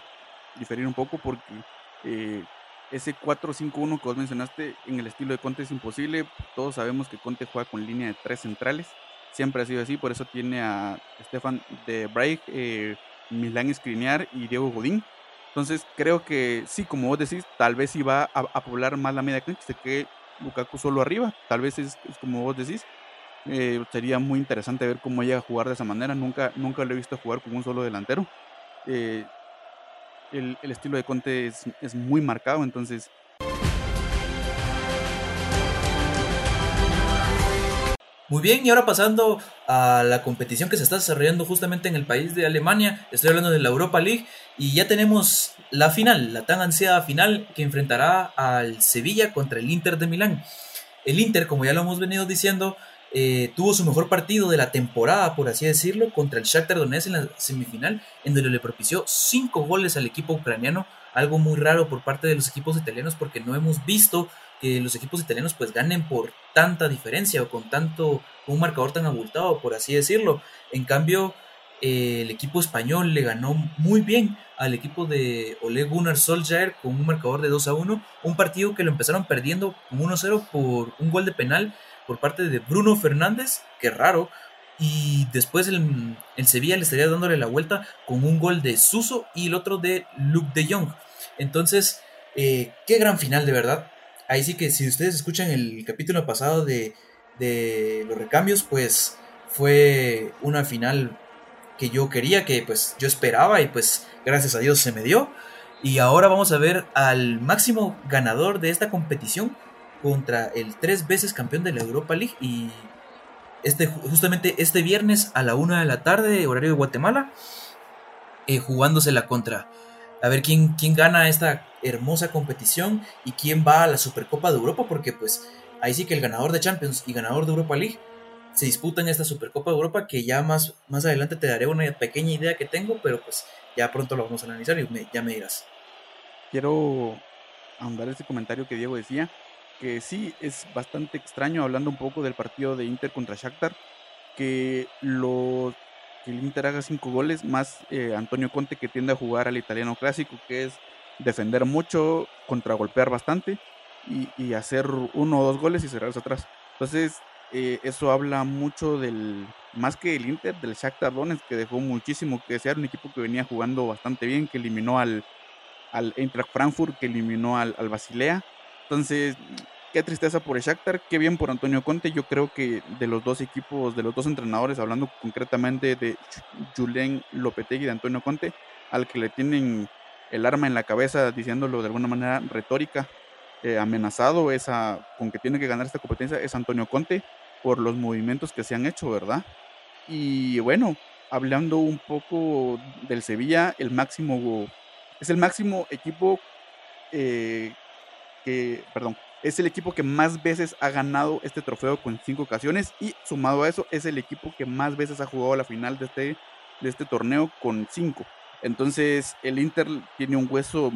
diferir un poco porque eh, ese 4-5-1 que vos mencionaste en el estilo de Conte es imposible. Todos sabemos que Conte juega con línea de tres centrales. Siempre ha sido así, por eso tiene a Stefan de Breik, eh, Milán y Diego Godín. Entonces creo que sí, como vos decís, tal vez iba a, a poblar más la media cancha, se que Lukaku solo arriba, tal vez es, como vos decís. Eh, sería muy interesante ver cómo llega a jugar de esa manera. Nunca, nunca lo he visto jugar con un solo delantero. Eh, el, estilo de Conte es, muy marcado, entonces Muy bien, y ahora pasando a la competición que se está desarrollando justamente en el país de Alemania, estoy hablando de la Europa League, y ya tenemos la final, la tan ansiada final que enfrentará al Sevilla contra el Inter de Milán. El Inter, como ya lo hemos venido diciendo, eh, tuvo su mejor partido de la temporada, por así decirlo, contra el Shakhtar Donetsk en la semifinal, en donde le propició cinco goles al equipo ucraniano, algo muy raro por parte de los equipos italianos porque no hemos visto que los equipos italianos pues ganen por tanta diferencia o con tanto un marcador tan abultado, por así decirlo. En cambio, eh, el equipo español le ganó muy bien al equipo de Ole Gunnar Solskjaer con un marcador de 2 a 1, un partido que lo empezaron perdiendo 1-0 por un gol de penal por parte de Bruno Fernández, que raro, y después el, Sevilla le estaría dándole la vuelta con un gol de Suso y el otro de Luke de Jong. Entonces, eh, qué gran final de verdad. Ahí sí que si ustedes escuchan el capítulo pasado de, de los recambios, pues fue una final que yo quería, que pues yo esperaba y pues gracias a Dios se me dio. Y ahora vamos a ver al máximo ganador de esta competición, contra el tres veces campeón de la Europa League y este, justamente este viernes a la una de la tarde, horario de Guatemala, eh, jugándosela contra. A ver quién, quién gana esta hermosa competición y quién va a la Supercopa de Europa, porque pues ahí sí que el ganador de Champions y ganador de Europa League se disputan esta Supercopa de Europa que ya más, más adelante te daré una pequeña idea que tengo, pero pues ya pronto lo vamos a analizar y ya me dirás. Quiero ahondar ese comentario que Diego decía que sí es bastante extraño hablando un poco del partido de Inter contra Shakhtar, que, lo, que el Inter haga cinco goles, más eh, Antonio Conte que tiende a jugar al italiano clásico, que es defender mucho, contragolpear bastante y, hacer uno o dos goles y cerrarse atrás. Entonces, eh, eso habla mucho del, más que el Inter, del Shakhtar Donetsk, que dejó muchísimo que desear, un equipo que venía jugando bastante bien, que eliminó al, al Eintracht Frankfurt, que eliminó al, al Basilea entonces, qué tristeza por el Shakhtar, qué bien por Antonio Conte. Yo creo que de los dos equipos, de los dos entrenadores, hablando concretamente de Julen Lopetegui y de Antonio Conte, al que le tienen el arma en la cabeza, diciéndolo de alguna manera retórica, eh, amenazado esa, con que tiene que ganar esta competencia, es Antonio Conte por los movimientos que se han hecho, ¿verdad? Y bueno, hablando un poco del Sevilla, el máximo es el máximo equipo eh, perdón, es el equipo que más veces ha ganado este trofeo con cinco ocasiones y sumado a eso es el equipo que más veces ha jugado la final de este, de este torneo con cinco. Entonces el Inter tiene un hueso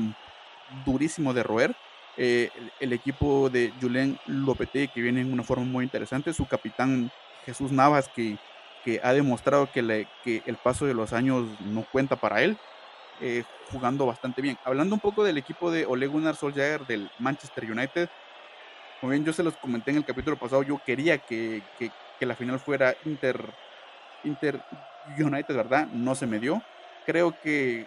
durísimo de roer. Eh, el, equipo de Julen Lopetegui que viene en una forma muy interesante. Su capitán Jesús Navas que, que ha demostrado que el paso de los años no cuenta para él. Eh, jugando bastante bien. Hablando un poco del equipo de Ole Gunnar Solskjaer del Manchester United, como bien yo se los comenté en el capítulo pasado, yo quería que, la final fuera Inter, Inter United, ¿verdad? No se me dio. Creo que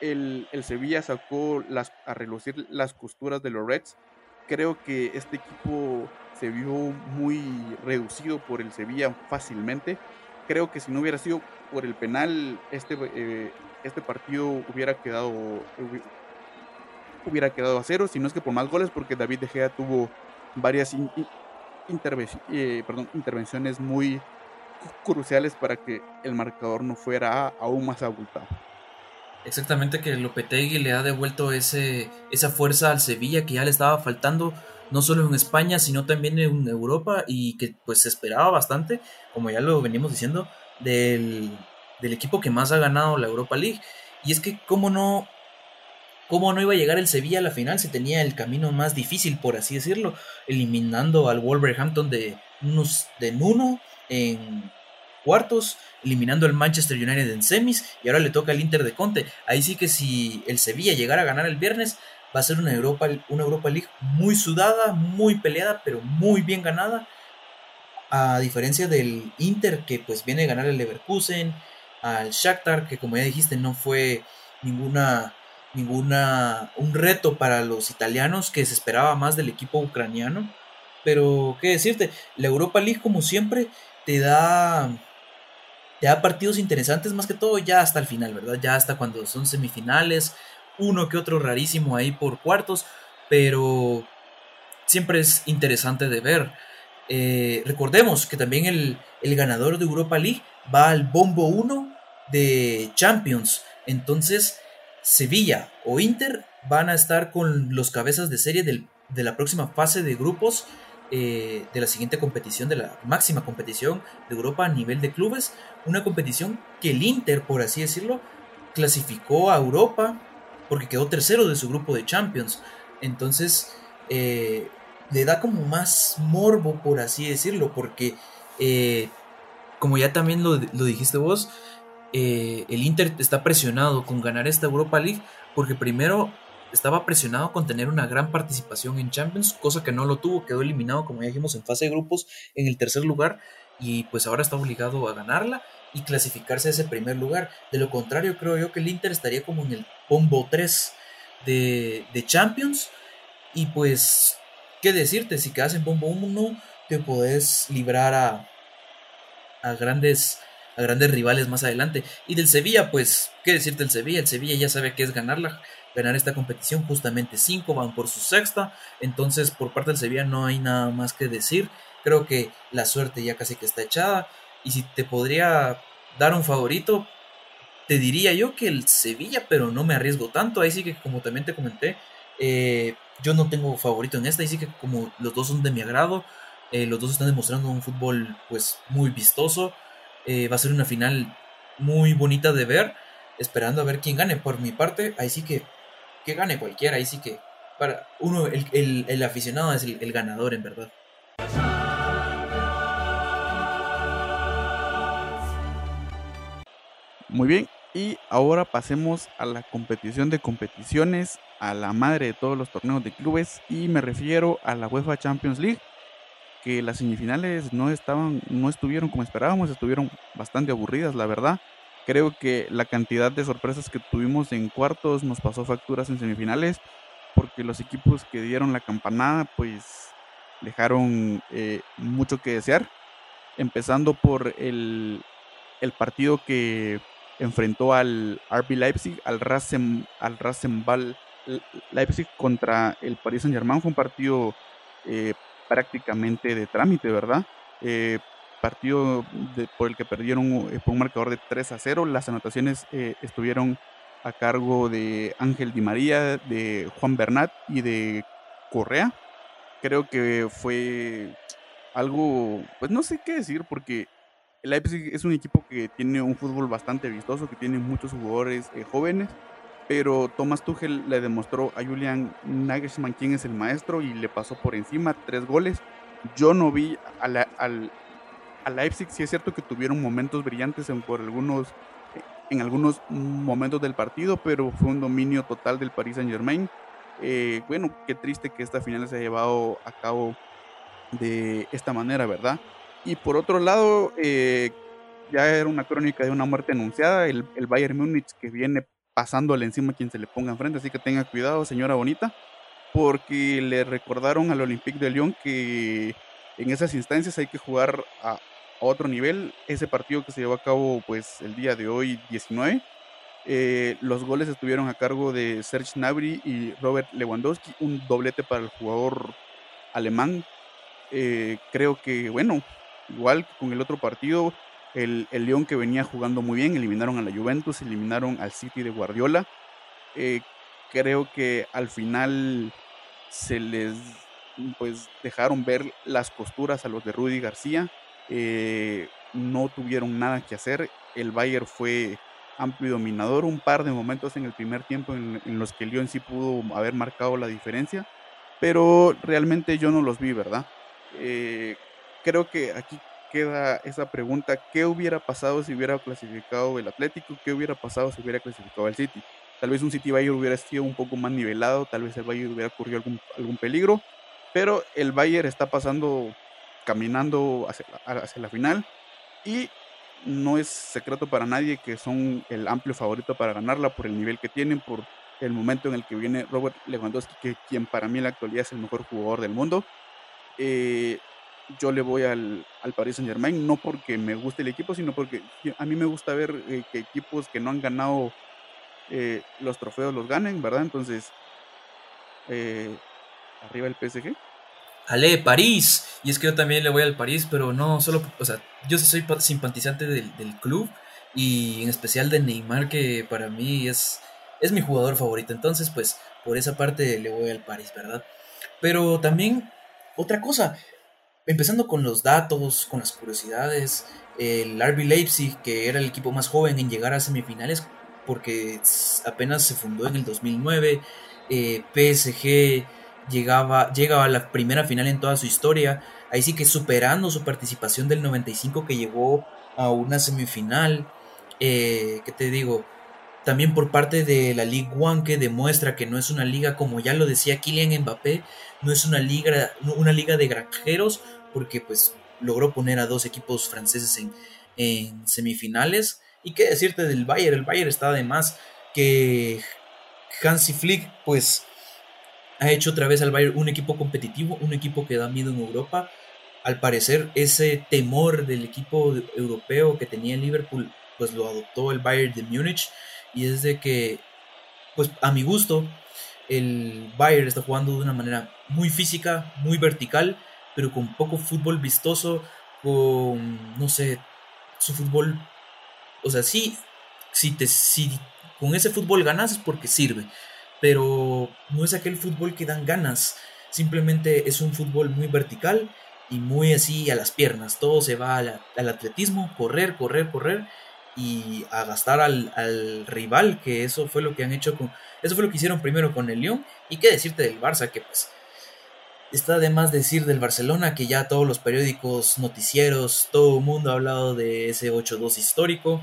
el, Sevilla sacó las, a relucir las costuras de los Reds. Creo que este equipo se vio muy reducido por el Sevilla fácilmente. Creo que si no hubiera sido por el penal, este, eh, este partido hubiera quedado, hubiera quedado a cero, si no es que por más goles, porque David De Gea tuvo varias eh, intervenciones muy cruciales para que el marcador no fuera aún más abultado. Exactamente que Lopetegui le ha devuelto ese, esa fuerza al Sevilla que ya le estaba faltando no solo en España sino también en Europa y que pues se esperaba bastante, como ya lo venimos diciendo, del, del equipo que más ha ganado la Europa League. Y es que cómo no ¿Cómo no iba a llegar el Sevilla a la final si tenía el camino más difícil, por así decirlo? Eliminando al Wolverhampton de, de Nuno en cuartos, eliminando al Manchester United en semis y ahora le toca al Inter de Conte. Ahí sí que si el Sevilla llegara a ganar el viernes, va a ser una Europa, una Europa League muy sudada, muy peleada, pero muy bien ganada. A diferencia del Inter que pues viene a ganar el Leverkusen, al Shakhtar que como ya dijiste no fue ninguna ninguna un reto para los italianos que se esperaba más del equipo ucraniano. Pero qué decirte, la Europa League como siempre te da te da partidos interesantes más que todo ya hasta el final, ¿verdad? Ya hasta cuando son semifinales, uno que otro rarísimo ahí por cuartos, pero siempre es interesante de ver. Eh, recordemos que también el, el ganador de Europa League va al bombo 1 de Champions. Entonces, Sevilla o Inter van a estar con los cabezas de serie de la próxima fase de grupos eh, de la siguiente competición, de la máxima competición de Europa a nivel de clubes. Una competición que el Inter, por así decirlo, clasificó a Europa porque quedó tercero de su grupo de Champions. Entonces, eh, le da como más morbo, por así decirlo, porque, eh, como ya también lo, dijiste vos, eh, el Inter está presionado con ganar esta Europa League porque primero estaba presionado con tener una gran participación en Champions, cosa que no lo tuvo, quedó eliminado como ya dijimos en fase de grupos en el tercer lugar y pues ahora está obligado a ganarla y clasificarse a ese primer lugar. De lo contrario, creo yo que el Inter estaría como en el pombo 3 de, Champions y pues, ¿qué decirte? Si quedas en pombo 1 te podés librar a, grandes a grandes rivales más adelante. Y del Sevilla, pues, ¿qué decirte del Sevilla? El Sevilla ya sabe que es ganarla, ganar esta competición, justamente cinco van por su sexta, entonces por parte del Sevilla no hay nada más que decir. Creo que la suerte ya casi que está echada. Y si te podría dar un favorito, te diría yo que el Sevilla, pero no me arriesgo tanto. Ahí sí que, como también te comenté, eh, yo no tengo favorito en esta. Ahí sí que, como los dos son de mi agrado, eh, los dos están demostrando un fútbol, pues, muy vistoso. Eh, va a ser una final muy bonita de ver, esperando a ver quién gane. Por mi parte, ahí sí que, que gane cualquiera, ahí sí que para uno, el, aficionado es el, ganador en verdad. Muy bien, y ahora pasemos a la competición de competiciones, a la madre de todos los torneos de clubes, y me refiero a la UEFA Champions League que las semifinales no estaban, no estuvieron como esperábamos, estuvieron bastante aburridas, la verdad. Creo que la cantidad de sorpresas que tuvimos en cuartos nos pasó facturas en semifinales, porque los equipos que dieron la campanada, pues dejaron eh, mucho que desear, empezando por el, el partido que enfrentó al RB Leipzig, al Rasen, al Rasenball Leipzig contra el Paris Saint Germain. Fue un partido eh, prácticamente de trámite, ¿verdad? Eh, partido por el que perdieron por un marcador de 3 a 0. Las anotaciones estuvieron a cargo de Ángel Di María, de Juan Bernat y de Correa. Creo que fue algo, pues no sé qué decir, porque el Leipzig es un equipo que tiene un fútbol bastante vistoso, que tiene muchos jugadores eh, jóvenes, pero Thomas Tuchel le demostró a Julian Nagelsmann quién es el maestro y le pasó por encima tres goles. Yo no vi a la, al, Leipzig, sí es cierto que tuvieron momentos brillantes en, por algunos en algunos momentos del partido, pero fue un dominio total del Paris Saint Germain. Eh, bueno, qué triste que esta final se haya llevado a cabo de esta manera, ¿verdad? Y por otro lado, eh, ya era una crónica de una muerte anunciada, el, el Bayern Múnich que viene pasándole encima a quien se le ponga enfrente, así que tenga cuidado, señora bonita, porque le recordaron al Olympique de Lyon que en esas instancias hay que jugar a, otro nivel. Ese partido que se llevó a cabo pues el día de hoy 19. Eh, los goles estuvieron a cargo de Serge Gnabry y Robert Lewandowski, un doblete para el jugador alemán. Eh, creo que, bueno, igual que con el otro partido, el, el León que venía jugando muy bien, eliminaron a la Juventus, eliminaron al City de Guardiola. Eh, creo que al final se les pues dejaron ver las costuras a los de Rudy García. Eh, no tuvieron nada que hacer. El Bayern fue amplio y dominador. Un par de momentos en el primer tiempo en, los que el Lyon sí pudo haber marcado la diferencia, pero realmente yo no los vi, ¿verdad? Eh, creo que aquí queda esa pregunta, ¿qué hubiera pasado si hubiera clasificado el Atlético? ¿Qué hubiera pasado si hubiera clasificado el City? Tal vez un City Bayern hubiera sido un poco más nivelado, tal vez el Bayern hubiera ocurrido algún, algún peligro, pero el Bayern está pasando caminando hacia la, final. Y no es secreto para nadie que son el amplio favorito para ganarla por el nivel que tienen, por el momento en el que viene Robert Lewandowski, que quien para mí en la actualidad es el mejor jugador del mundo. Eh, yo le voy al, al, Paris Saint Germain, no porque me guste el equipo, sino porque a mí me gusta ver eh, que equipos que no han ganado eh, los trofeos los ganen, ¿verdad? Entonces, arriba el PSG. Ale, París. Y es que yo también le voy al París, pero no solo, o sea, yo soy simpatizante del, club y en especial de Neymar, que para mí es, es mi jugador favorito. Entonces, pues, por esa parte le voy al París, ¿verdad? Pero también, otra cosa, empezando con los datos, con las curiosidades, el RB Leipzig, que era el equipo más joven en llegar a semifinales, porque apenas se fundó en el 2009, eh, PSG llegaba, llega a la primera final en toda su historia. Ahí sí que superando su participación del 95 que llegó a una semifinal. Eh, ¿Qué te digo? También por parte de la Ligue One que demuestra que no es una liga, como ya lo decía Kylian Mbappé, no es una liga, una liga de granjeros, porque pues logró poner a dos equipos franceses en, semifinales. Y qué decirte del Bayern, el Bayern está además que Hansi Flick pues ha hecho otra vez al Bayern un equipo competitivo, un equipo que da miedo en Europa. Al parecer, ese temor del equipo europeo que tenía Liverpool, pues lo adoptó el Bayern de Múnich. Y es de que, pues a mi gusto, el Bayern está jugando de una manera muy física, muy vertical, pero con poco fútbol vistoso, con, no sé, su fútbol, o sea, sí, si, te, si con ese fútbol ganas es porque sirve, pero no es aquel fútbol que dan ganas, simplemente es un fútbol muy vertical y muy así a las piernas, todo se va al, atletismo, correr, correr, correr y a gastar al, rival, que eso fue lo que han hecho con, eso fue lo que hicieron primero con el Lyon y qué decirte del Barça, que pues está de más decir del Barcelona, que ya todos los periódicos, noticieros, todo el mundo ha hablado de ese 8-2 histórico.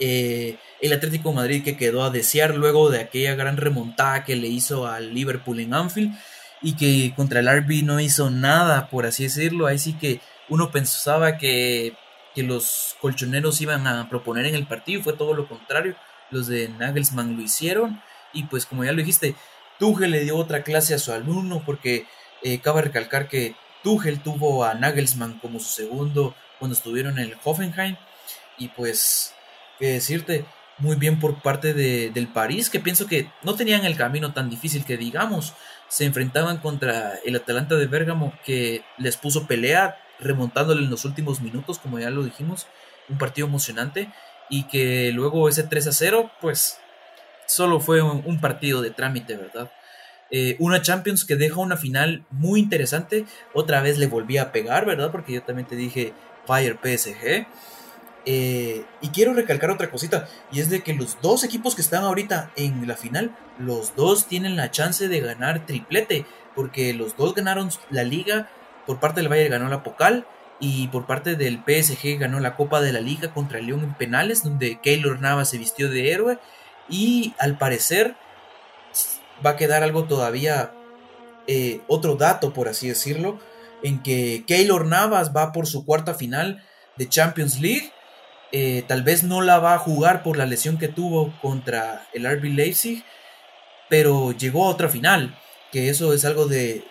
Eh, el Atlético Madrid que quedó a desear luego de aquella gran remontada que le hizo al Liverpool en Anfield y que contra el RB no hizo nada, por así decirlo. Ahí sí que uno pensaba que, que los colchoneros iban a proponer en el partido, fue todo lo contrario. Los de Nagelsmann lo hicieron y pues como ya lo dijiste, Tuchel le dio otra clase a su alumno porque Eh, cabe recalcar que Tuchel tuvo a Nagelsmann como su segundo cuando estuvieron en el Hoffenheim. Y pues, qué decirte, muy bien por parte de, del París, que pienso que no tenían el camino tan difícil que digamos. Se enfrentaban contra el Atalanta de Bérgamo, que les puso pelea, remontándole en los últimos minutos, como ya lo dijimos. Un partido emocionante. Y que luego ese 3 a 0, pues solo fue un, partido de trámite, ¿verdad? Eh, una Champions que deja una final muy interesante. Otra vez le volví a pegar, ¿verdad? Porque yo también te dije Fire PSG. Eh, y quiero recalcar otra cosita, y es de que los dos equipos que están ahorita en la final, los dos tienen la chance de ganar triplete, porque los dos ganaron la liga, por parte del Bayern ganó la Pocal, y por parte del PSG ganó la Copa de la Liga contra el León en penales, donde Keylor Navas se vistió de héroe, y al parecer va a quedar algo todavía, eh, otro dato por así decirlo, en que Keylor Navas va por su cuarta final de Champions League, eh, tal vez no la va a jugar por la lesión que tuvo contra el RB Leipzig, pero llegó a otra final, que eso es algo de,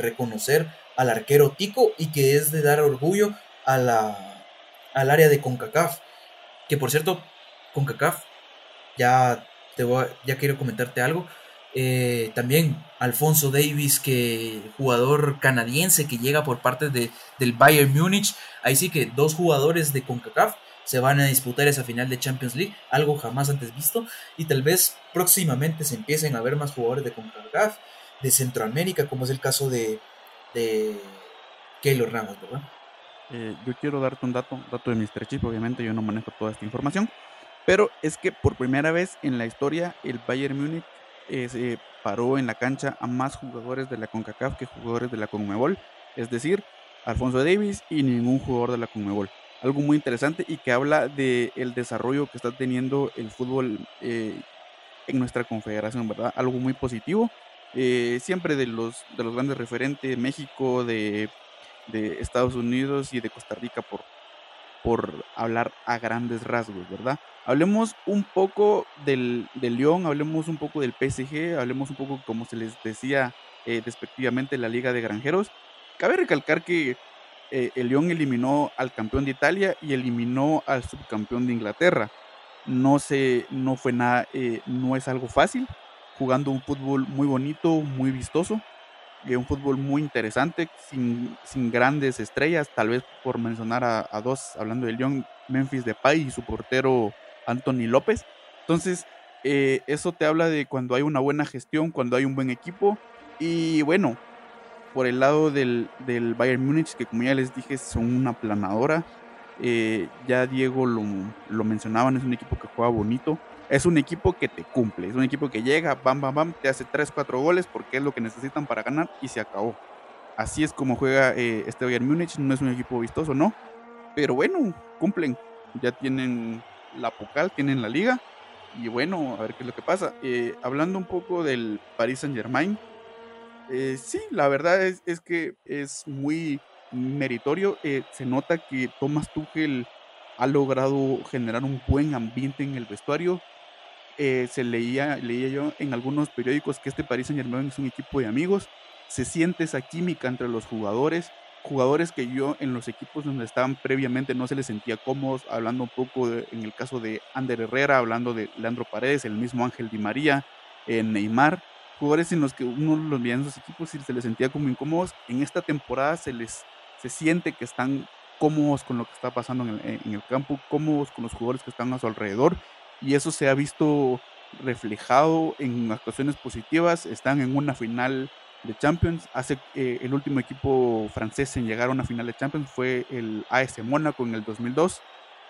reconocer al arquero Tico y que es de dar orgullo a la, al área de CONCACAF. Que por cierto, CONCACAF, ya, te ya quiero comentarte algo. Eh, también Alfonso Davis, que jugador canadiense que llega por parte de, del Bayern Múnich. Ahí sí que dos jugadores de CONCACAF se van a disputar esa final de Champions League, algo jamás antes visto, y tal vez próximamente se empiecen a ver más jugadores de CONCACAF, de Centroamérica, como es el caso de, de Keylor Ramos, ¿verdad? Eh, yo quiero darte un dato, dato de Mr. Chip, obviamente yo no manejo toda esta información, pero es que por primera vez en la historia el Bayern Múnich eh, se paró en la cancha a más jugadores de la CONCACAF que jugadores de la CONMEBOL, es decir, Alfonso Davis y ningún jugador de la CONMEBOL algo muy interesante y que habla del el desarrollo que está teniendo el fútbol eh, en nuestra confederación, ¿verdad? Algo muy positivo. Eh, siempre de los, de los grandes referentes, México, de, de, Estados Unidos y de Costa Rica, por, por hablar a grandes rasgos, ¿verdad? Hablemos un poco del, del León, hablemos un poco del PSG, hablemos un poco, como se les decía eh, despectivamente, la Liga de Granjeros. Cabe recalcar que eh, el León eliminó al campeón de Italia y eliminó al subcampeón de Inglaterra. No se, no fue nada, eh, no es algo fácil, jugando un fútbol muy bonito, muy vistoso, y un fútbol muy interesante, sin, grandes estrellas, tal vez por mencionar a, dos, hablando del León, Memphis Depay y su portero Anthony López. Entonces, eh, eso te habla de cuando hay una buena gestión, cuando hay un buen equipo, y bueno, por el lado del, del Bayern Múnich, que como ya les dije, son una planadora. Eh, ya Diego lo, lo, mencionaban, es un equipo que juega bonito. Es un equipo que te cumple, es un equipo que llega, bam, bam, bam, te hace 3, 4 goles porque es lo que necesitan para ganar y se acabó. Así es como juega eh, este Bayern Múnich, no es un equipo vistoso, ¿no? Pero bueno, cumplen. Ya tienen la Pocal, tienen la liga. Y bueno, a ver qué es lo que pasa. Eh, hablando un poco del Paris Saint Germain, eh, sí, la verdad es, es, que es muy meritorio. Eh, se nota que Thomas Tuchel ha logrado generar un buen ambiente en el vestuario. Eh, se leía, leía yo en algunos periódicos que este Paris Saint Germain es un equipo de amigos. Se siente esa química entre los jugadores. Jugadores que yo en los equipos donde estaban previamente no se les sentía cómodos, hablando un poco en el caso de Ander Herrera, hablando de Leandro Paredes, el mismo Ángel Di María, Neymar jugadores en los que uno los veía en sus equipos y se les sentía como incómodos. En esta temporada se les se siente que están cómodos con lo que está pasando en el, en el, campo, cómodos con los jugadores que están a su alrededor y eso se ha visto reflejado en actuaciones positivas. Están en una final de Champions. Hace eh, el último equipo francés en llegar a una final de Champions fue el AS Mónaco en el 2002.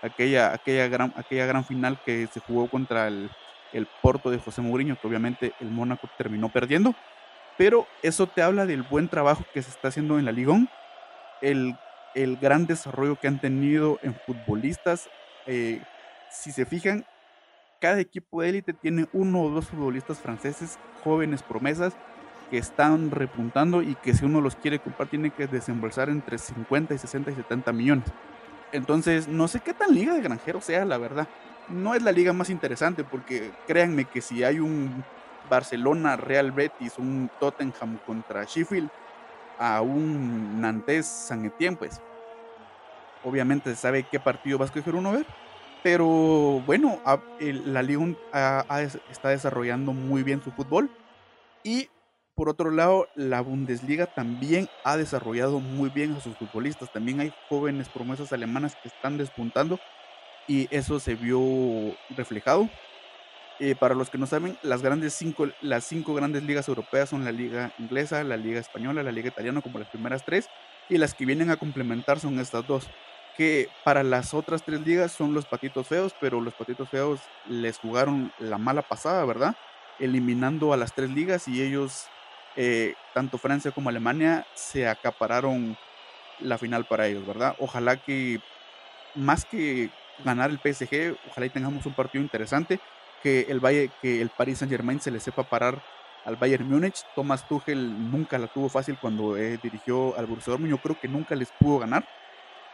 Aquella, aquella, gran, aquella gran final que se jugó contra el el Porto de José Mourinho, que obviamente el Mónaco terminó perdiendo. Pero eso te habla del buen trabajo que se está haciendo en la Ligón, el, el gran desarrollo que han tenido en futbolistas. Eh, si se fijan, cada equipo de élite tiene uno o dos futbolistas franceses, jóvenes promesas, que están repuntando y que si uno los quiere comprar tiene que desembolsar entre 50 y 60 y 70 millones. Entonces, no sé qué tan liga de granjeros sea, la verdad no es la liga más interesante porque créanme que si hay un Barcelona, Real Betis, un Tottenham contra Sheffield, a un Nantes San Etienne, pues obviamente se sabe qué partido va a escoger uno ver. Pero bueno, la Liga está desarrollando muy bien su fútbol. Y por otro lado, la Bundesliga también ha desarrollado muy bien a sus futbolistas. También hay jóvenes promesas alemanas que están despuntando y eso se vio reflejado. Eh, para los que no saben, las, grandes cinco, las cinco grandes ligas europeas son la liga inglesa, la liga española, la liga italiana como las primeras tres y las que vienen a complementar son estas dos que para las otras tres ligas son los patitos feos, pero los patitos feos les jugaron la mala pasada, ¿verdad? Eliminando a las tres ligas y ellos eh, tanto Francia como Alemania se acapararon la final para ellos, ¿verdad? Ojalá que más que ganar el PSG, ojalá y tengamos un partido interesante, que el Valle, que el Paris Saint Germain se le sepa parar al Bayern Múnich. Thomas Tuchel nunca la tuvo fácil cuando eh, dirigió al Borussia Dortmund. Yo creo que nunca les pudo ganar.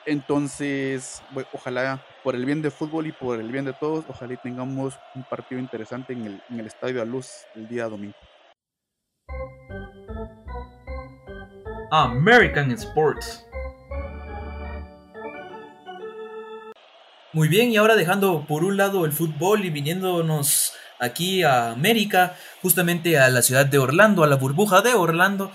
Entonces, ojalá por el bien de fútbol y por el bien de todos, ojalá tengamos un partido interesante en el, en el Estadio de Luz el día domingo. American Sports. Muy bien, y ahora dejando por un lado el fútbol y viniéndonos aquí a América, justamente a la ciudad de Orlando, a la burbuja de Orlando.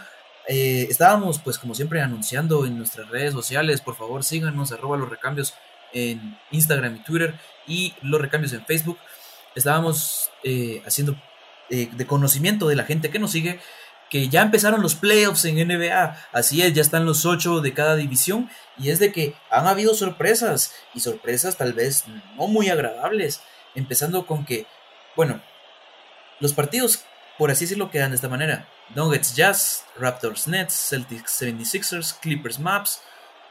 Eh, estábamos, pues como siempre, anunciando en nuestras redes sociales, por favor síganos, arroba los recambios en Instagram y Twitter y los recambios en Facebook. Estábamos eh, haciendo eh, de conocimiento de la gente que nos sigue que ya empezaron los playoffs en NBA, así es, ya están los ocho de cada división y es de que han habido sorpresas y sorpresas tal vez no muy agradables, empezando con que, bueno, los partidos, por así decirlo, quedan de esta manera. Nuggets Jazz, Raptors Nets, Celtics 76ers, Clippers Maps,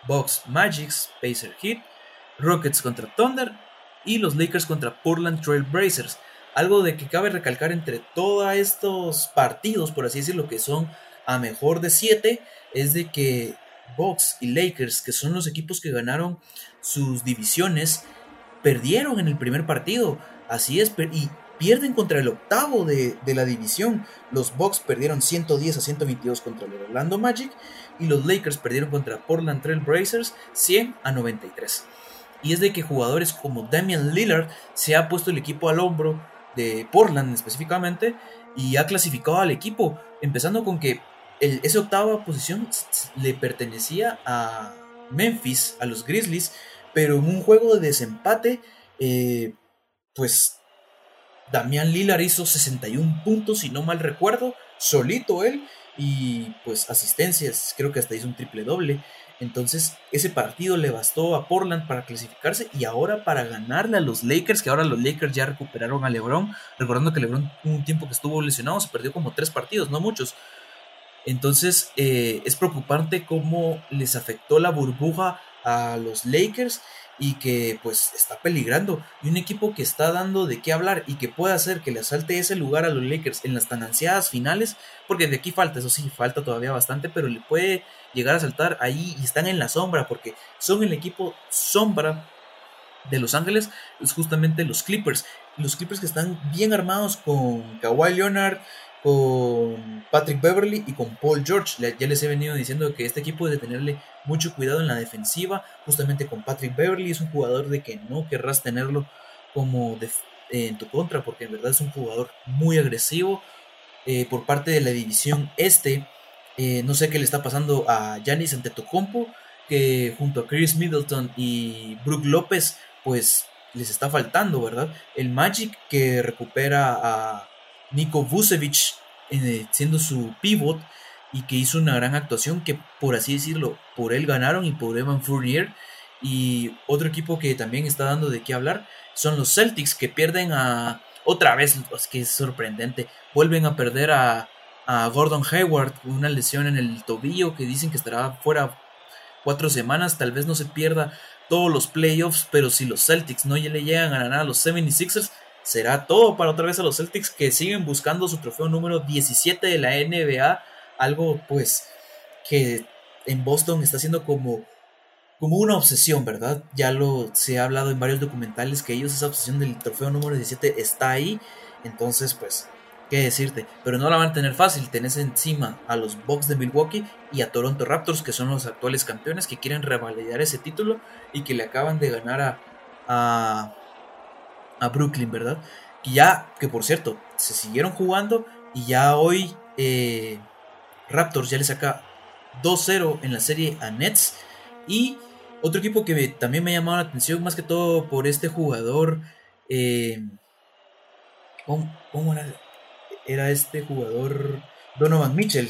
Bucks Magics, Pacer Heat, Rockets contra Thunder y los Lakers contra Portland Trail Blazers. Algo de que cabe recalcar entre todos estos partidos, por así decirlo, que son a mejor de 7, es de que Bucks y Lakers, que son los equipos que ganaron sus divisiones, perdieron en el primer partido. Así es, y pierden contra el octavo de, la división. Los Bucks perdieron 110 a 122 contra el Orlando Magic y los Lakers perdieron contra Portland Trail Blazers 100 a 93. Y es de que jugadores como Damian Lillard se ha puesto el equipo al hombro de Portland específicamente y ha clasificado al equipo, empezando con que esa octava posición le pertenecía a Memphis, a los Grizzlies, pero en un juego de desempate, eh, pues Damián Lillard hizo 61 puntos, si no mal recuerdo, solito él, y pues asistencias, creo que hasta hizo un triple doble. Entonces, ese partido le bastó a Portland para clasificarse y ahora para ganarle a los Lakers, que ahora los Lakers ya recuperaron a LeBron. Recordando que LeBron un tiempo que estuvo lesionado, se perdió como tres partidos, no muchos. Entonces, eh, es preocupante cómo les afectó la burbuja a los Lakers y que pues está peligrando. Y un equipo que está dando de qué hablar y que puede hacer que le asalte ese lugar a los Lakers en las tan ansiadas finales, porque de aquí falta, eso sí, falta todavía bastante, pero le puede llegar a saltar ahí y están en la sombra, porque son el equipo sombra de Los Ángeles, es justamente los Clippers. Los Clippers que están bien armados con Kawhi Leonard, con Patrick Beverly y con Paul George. Ya les he venido diciendo que este equipo debe tenerle mucho cuidado en la defensiva, justamente con Patrick Beverly. Es un jugador de que no querrás tenerlo como en tu contra, porque en verdad es un jugador muy agresivo. Eh, por parte de la división este, eh, no sé qué le está pasando a Giannis Antetokounmpo, que junto a Chris Middleton y Brook López, pues les está faltando, ¿verdad? El Magic que recupera a Niko Vucevic eh, siendo su pivot y que hizo una gran actuación que por así decirlo por él ganaron y por Evan Fournier. Y otro equipo que también está dando de qué hablar son los Celtics que pierden a otra vez es que es sorprendente vuelven a perder a, a Gordon Hayward con una lesión en el tobillo que dicen que estará fuera cuatro semanas tal vez no se pierda todos los playoffs pero si los Celtics no le llegan a ganar a los 76ers será todo para otra vez a los Celtics que siguen buscando su trofeo número 17 de la NBA, algo pues que en Boston está siendo como como una obsesión, ¿verdad? Ya lo se ha hablado en varios documentales que ellos esa obsesión del trofeo número 17 está ahí, entonces pues qué decirte, pero no la van a tener fácil. Tenés encima a los Bucks de Milwaukee y a Toronto Raptors, que son los actuales campeones, que quieren revalidar ese título y que le acaban de ganar a, a, a Brooklyn, ¿verdad? Y ya, que por cierto, se siguieron jugando y ya hoy eh, Raptors ya le saca 2-0 en la serie a Nets. Y otro equipo que también me ha llamado la atención, más que todo por este jugador. Eh, ¿cómo, era? era? este jugador? Donovan Mitchell,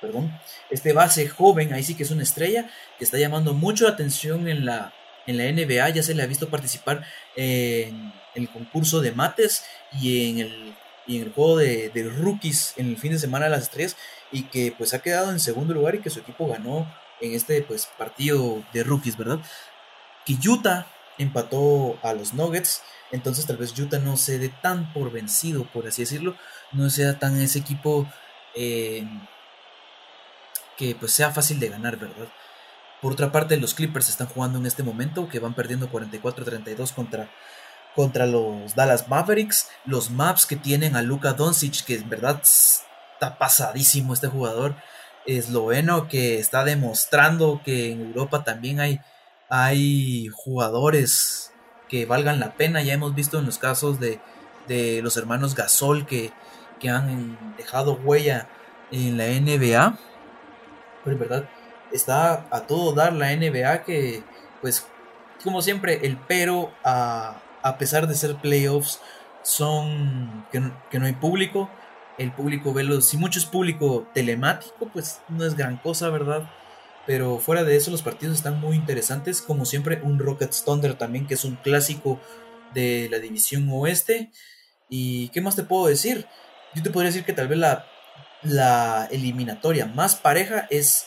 perdón. Este base joven, ahí sí que es una estrella, que está llamando mucho la atención en la, en la NBA. Ya se le ha visto participar en el concurso de mates y en el, en el juego de, rookies en el fin de semana de las estrellas y que pues ha quedado en segundo lugar y que su equipo ganó en este pues partido de rookies, ¿verdad? Que Utah empató a los Nuggets, entonces tal vez Utah no se dé tan por vencido, por así decirlo, no sea tan ese equipo eh, que pues sea fácil de ganar, ¿verdad? Por otra parte, los Clippers están jugando en este momento, que van perdiendo 44-32 contra, contra los Dallas Mavericks. Los Maps que tienen a Luka Doncic, que en verdad está pasadísimo este jugador esloveno que está demostrando que en Europa también hay, hay jugadores que valgan la pena. Ya hemos visto en los casos de, de los hermanos Gasol que, que, han dejado huella en la NBA. Pero en verdad está a todo dar la NBA que pues como siempre el pero a, a pesar de ser playoffs son que no hay público el público ve los, si mucho es público telemático, pues no es gran cosa, ¿verdad? Pero fuera de eso los partidos están muy interesantes, como siempre un Rockets Thunder también, que es un clásico de la división oeste. ¿Y qué más te puedo decir? Yo te podría decir que tal vez la, la eliminatoria más pareja es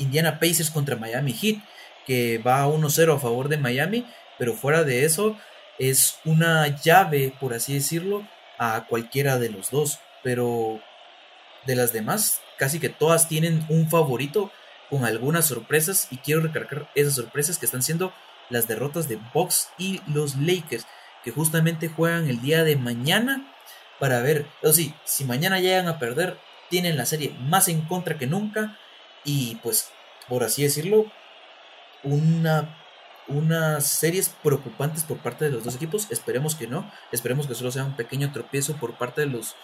Indiana Pacers contra Miami Heat, que va 1-0 a favor de Miami, pero fuera de eso es una llave, por así decirlo, a cualquiera de los dos. Pero de las demás, casi que todas tienen un favorito con algunas sorpresas y quiero recargar esas sorpresas que están siendo las derrotas de Bucks y los Lakers, que justamente juegan el día de mañana para ver, o sí, si mañana llegan a perder, tienen la serie más en contra que nunca y pues, por así decirlo, una unas series preocupantes por parte de los dos equipos. Esperemos que no. Esperemos que solo sea un pequeño tropiezo por parte de los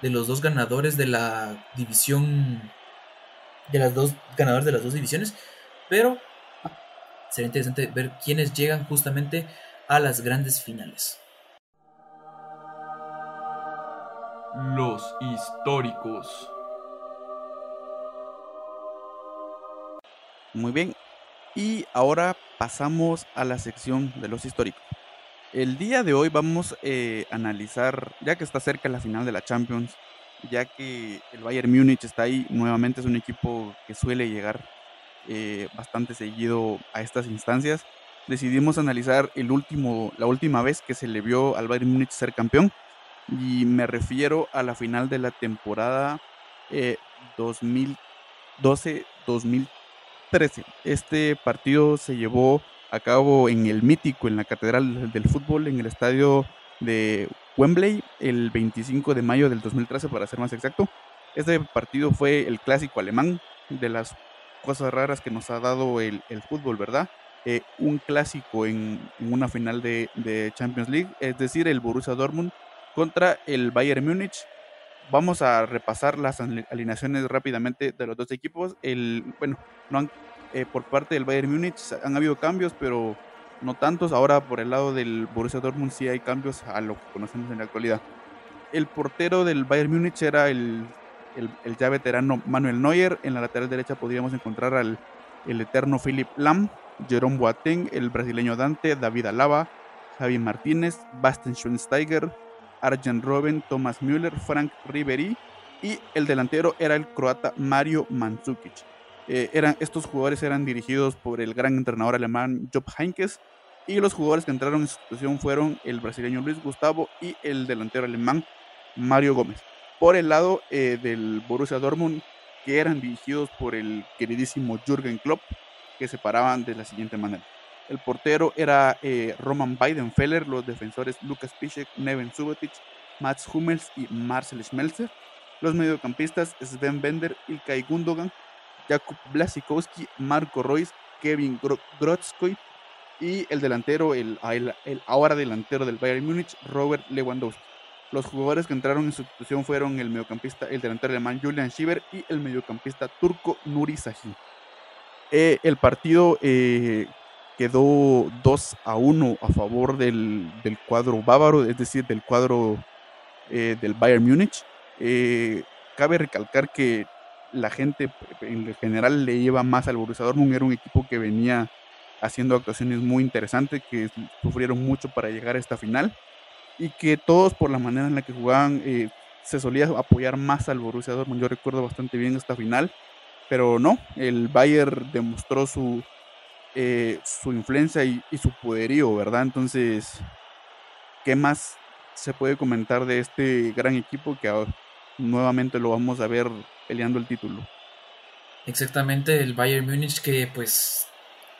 de los dos ganadores de la división, de las dos ganadores de las dos divisiones, pero sería interesante ver quiénes llegan justamente a las grandes finales. Los históricos. Muy bien. Y ahora pasamos a la sección de los históricos. El día de hoy vamos eh, a analizar, ya que está cerca la final de la Champions, ya que el Bayern Múnich está ahí, nuevamente es un equipo que suele llegar eh, bastante seguido a estas instancias. Decidimos analizar el último, la última vez que se le vio al Bayern Múnich ser campeón y me refiero a la final de la temporada 2012-2013. Eh, este partido se llevó a cabo en el mítico, en la Catedral del Fútbol, en el estadio de Wembley, el 25 de mayo del 2013, para ser más exacto. Este partido fue el clásico alemán, de las cosas raras que nos ha dado el, fútbol, ¿verdad? Eh, un clásico en, una final de, de, Champions League, es decir, el Borussia Dortmund contra el Bayern Múnich. Vamos a repasar las alineaciones rápidamente de los dos equipos. El, bueno, no han eh, por parte del Bayern Múnich han habido cambios, pero no tantos. Ahora por el lado del Borussia Dortmund sí hay cambios a lo que conocemos en la actualidad. El portero del Bayern Múnich era el, el, ya veterano Manuel Neuer. En la lateral derecha podríamos encontrar al el eterno Philip Lam, Jerome Boateng, el brasileño Dante, David Alaba, Javi Martínez, Bastian Schweinsteiger, Arjen Robben, Thomas Müller, Frank Ribery y el delantero era el croata Mario Mandzukic. Eh, eran, estos jugadores eran dirigidos por el gran entrenador alemán Job Heinkes y los jugadores que entraron en institución fueron el brasileño Luis Gustavo y el delantero alemán Mario Gómez. Por el lado eh, del Borussia Dortmund, que eran dirigidos por el queridísimo Jürgen Klopp, que se paraban de la siguiente manera. El portero era eh, Roman Weidenfeller, los defensores Lucas Piszek, Neven Subotic, Mats Hummels y Marcel Schmelzer. Los mediocampistas Sven Bender, Ilkay Gundogan, Jakub Blasikowski, Marco Royce, Kevin Grotzkoy y el delantero, el, ahora delantero del Bayern Múnich, Robert Lewandowski. Los jugadores que entraron en sustitución fueron el mediocampista, el delantero alemán Julian Schieber y el mediocampista turco Nuri Sahi. Eh, el partido eh, quedó 2 a 1 a favor del, cuadro bávaro, es decir, del cuadro eh, del Bayern Múnich. cabe recalcar que la gente en general le lleva más al Borussia Dortmund, era un equipo que venía haciendo actuaciones muy interesantes, que sufrieron mucho para llegar a esta final y que todos por la manera en la que jugaban eh, se solía apoyar más al Borussia Dortmund. Yo recuerdo bastante bien esta final, pero no, el Bayern demostró su, eh, su influencia y, su poderío, ¿verdad? Entonces, ¿qué más se puede comentar de este gran equipo que nuevamente lo vamos a ver peleando el título? Exactamente, el Bayern Múnich que pues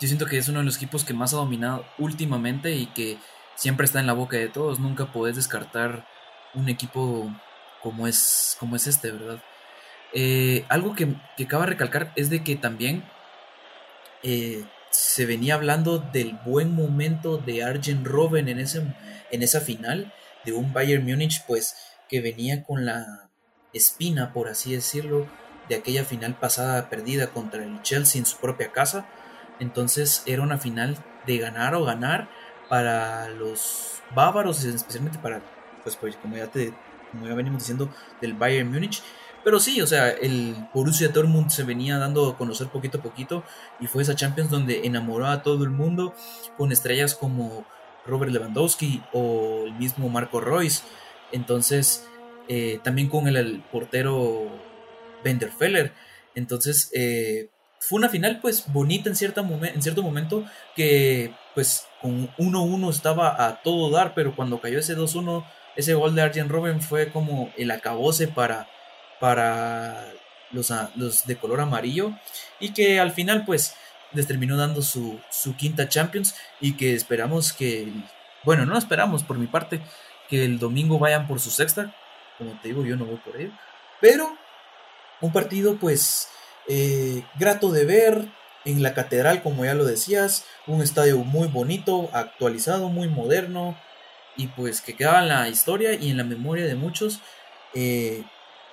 yo siento que es uno de los equipos que más ha dominado últimamente y que siempre está en la boca de todos. Nunca podés descartar un equipo como es, como es este, ¿verdad? Eh, algo que, que cabe recalcar es de que también eh, se venía hablando del buen momento de Arjen Robben en, ese, en esa final de un Bayern Múnich, pues que venía con la espina, por así decirlo, de aquella final pasada perdida contra el Chelsea en su propia casa entonces era una final de ganar o ganar para los bávaros, especialmente para, pues, pues como ya te, como ya venimos diciendo, del Bayern Múnich. Pero sí, o sea, el Borussia Dortmund se venía dando a conocer poquito a poquito y fue esa Champions donde enamoró a todo el mundo con estrellas como Robert Lewandowski o el mismo Marco Royce. Entonces, eh, también con el, portero Benderfeller. Entonces, eh, fue una final pues bonita en, cierta en cierto momento que pues con 1-1 estaba a todo dar, pero cuando cayó ese 2-1, ese gol de Arjen Robben fue como el acabose para, para los, de color amarillo y que al final pues les terminó dando su, su quinta Champions y que esperamos que, bueno, no esperamos por mi parte que el domingo vayan por su sexta, como te digo yo no voy por ello, pero un partido pues eh, grato de ver en la catedral, como ya lo decías, un estadio muy bonito, actualizado, muy moderno y pues que quedaba en la historia y en la memoria de muchos eh,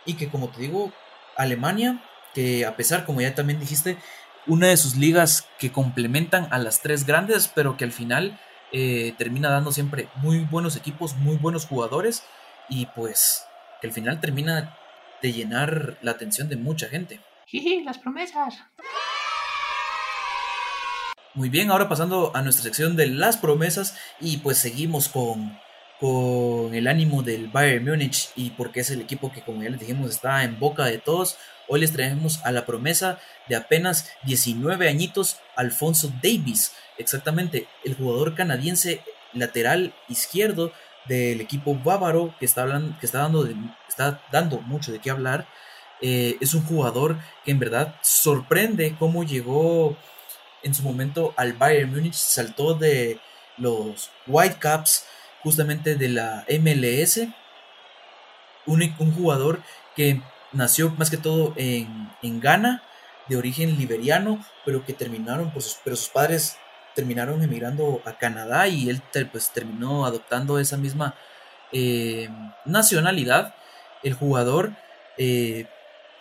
y que como te digo, Alemania, que a pesar, como ya también dijiste, una de sus ligas que complementan a las tres grandes, pero que al final eh, termina dando siempre muy buenos equipos, muy buenos jugadores y pues que al final termina de llenar la atención de mucha gente. Jiji, las promesas. Muy bien, ahora pasando a nuestra sección de las promesas y pues seguimos con, con el ánimo del Bayern Múnich y porque es el equipo que como ya les dijimos está en boca de todos. Hoy les traemos a la promesa de apenas 19 añitos Alfonso Davis, exactamente el jugador canadiense lateral izquierdo del equipo bávaro que está, hablando, que está, dando, está dando mucho de qué hablar eh, es un jugador que en verdad sorprende cómo llegó en su momento al Bayern Múnich, saltó de los Whitecaps, justamente de la MLS, un, un jugador que nació más que todo en, en, Ghana, de origen liberiano, pero que terminaron, por sus, pero sus padres terminaron emigrando a Canadá y él pues terminó adoptando esa misma eh, nacionalidad. El jugador eh,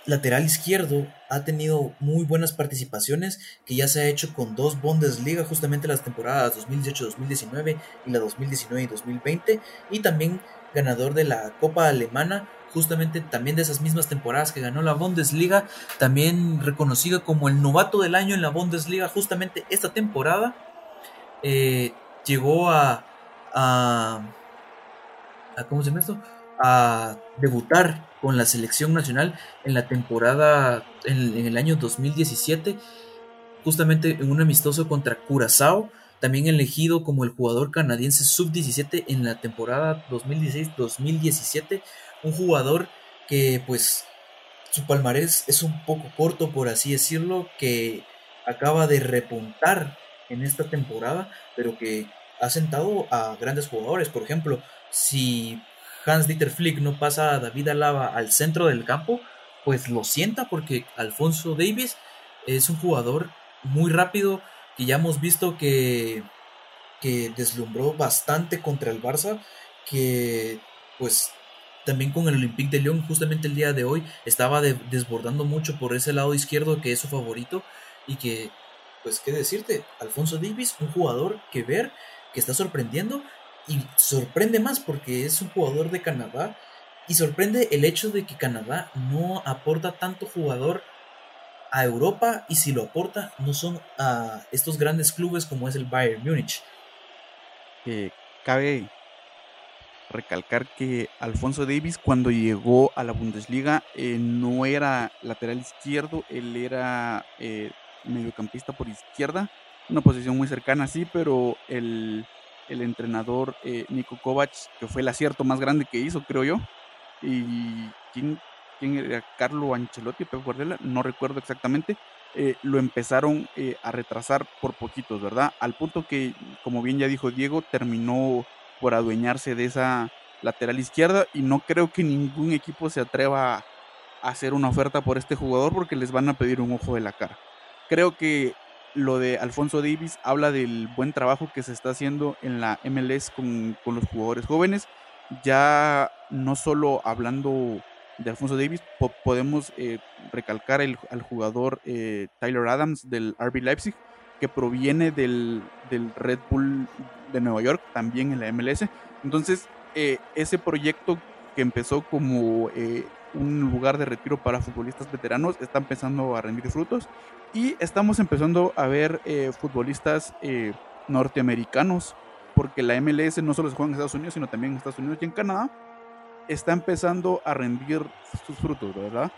lateral izquierdo ha tenido muy buenas participaciones que ya se ha hecho con dos Bundesliga justamente las temporadas 2018-2019 y la 2019 y 2020 y también ganador de la Copa Alemana justamente también de esas mismas temporadas que ganó la Bundesliga también reconocido como el novato del año en la Bundesliga justamente esta temporada eh, llegó a, a ¿cómo se llama esto? A debutar con la selección nacional en la temporada, en, el año 2017, justamente en un amistoso contra Curazao, también elegido como el jugador canadiense sub-17 en la temporada 2016-2017, un jugador que pues su palmarés es un poco corto por así decirlo, que acaba de repuntar en esta temporada, pero que ha sentado a grandes jugadores, por ejemplo, si Hans-Dieter Flick no pasa a David Alaba al centro del campo, pues lo sienta porque Alfonso Davis es un jugador muy rápido que ya hemos visto que, que deslumbró bastante contra el Barça, que pues también con el Olympique de Lyon justamente el día de hoy estaba desbordando mucho por ese lado izquierdo que es su favorito y que pues qué decirte, Alfonso Davis, un jugador que ver, que está sorprendiendo y sorprende más porque es un jugador de Canadá y sorprende el hecho de que Canadá no aporta tanto jugador a Europa y si lo aporta no son a estos grandes clubes como es el Bayern Múnich. cabe recalcar que Alfonso Davis cuando llegó a la Bundesliga eh, no era lateral izquierdo, él era eh, mediocampista por izquierda, una posición muy cercana, sí, pero el, el entrenador eh, Nico Kovac, que fue el acierto más grande que hizo, creo yo, y ¿quién, quién era? Carlo Ancelotti, Pep Guardiola, no recuerdo exactamente, eh, lo empezaron eh, a retrasar por poquitos, ¿verdad? Al punto que, como bien ya dijo Diego, terminó por adueñarse de esa lateral izquierda y no creo que ningún equipo se atreva a hacer una oferta por este jugador porque les van a pedir un ojo de la cara. Creo que lo de Alfonso Davis habla del buen trabajo que se está haciendo en la MLS con, los jugadores jóvenes. Ya no solo hablando de Alfonso Davis, podemos eh, recalcar el, al jugador eh, Tyler Adams del RB Leipzig, que proviene del, Red Bull de Nueva York, también en la MLS. Entonces, eh, ese proyecto que empezó como un lugar de retiro para futbolistas veteranos, está empezando a rendir frutos y estamos empezando a ver eh, futbolistas eh, norteamericanos, porque la MLS no solo se juega en Estados Unidos, sino también en Estados Unidos y en Canadá, está empezando a rendir sus frutos, ¿verdad?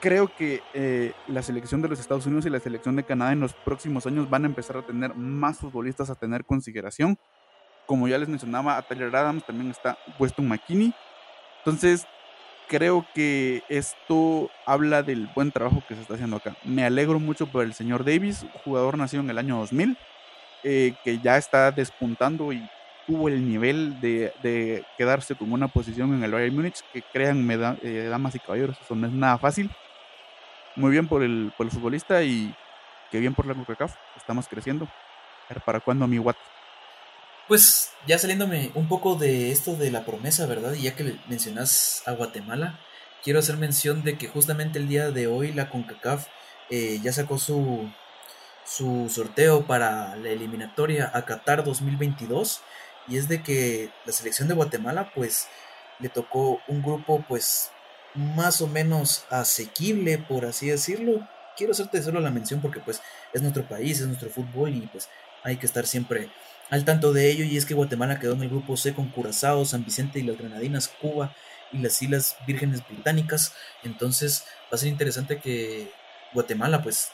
Creo que eh, la selección de los Estados Unidos y la selección de Canadá en los próximos años van a empezar a tener más futbolistas a tener consideración. Como ya les mencionaba, a Tyler Adams también está Weston McKinney. Entonces, creo que esto habla del buen trabajo que se está haciendo acá. Me alegro mucho por el señor Davis, jugador nacido en el año 2000, eh, que ya está despuntando y tuvo el nivel de, quedarse con una posición en el Bayern Múnich, que créanme, eh, damas y caballeros, eso no es nada fácil. Muy bien por el, por el futbolista y que bien por la CONCACAF, estamos creciendo. ¿para cuándo mi Watt? Pues ya saliéndome un poco de esto de la promesa, ¿verdad? Y ya que mencionas a Guatemala, quiero hacer mención de que justamente el día de hoy la CONCACAF eh, ya sacó su, su sorteo para la eliminatoria a Qatar 2022 y es de que la selección de Guatemala pues le tocó un grupo pues más o menos asequible por así decirlo quiero hacerte solo la mención porque pues es nuestro país es nuestro fútbol y pues hay que estar siempre al tanto de ello y es que Guatemala quedó en el grupo C con Curazao, San Vicente y las Granadinas, Cuba y las Islas Vírgenes Británicas. Entonces va a ser interesante que Guatemala pues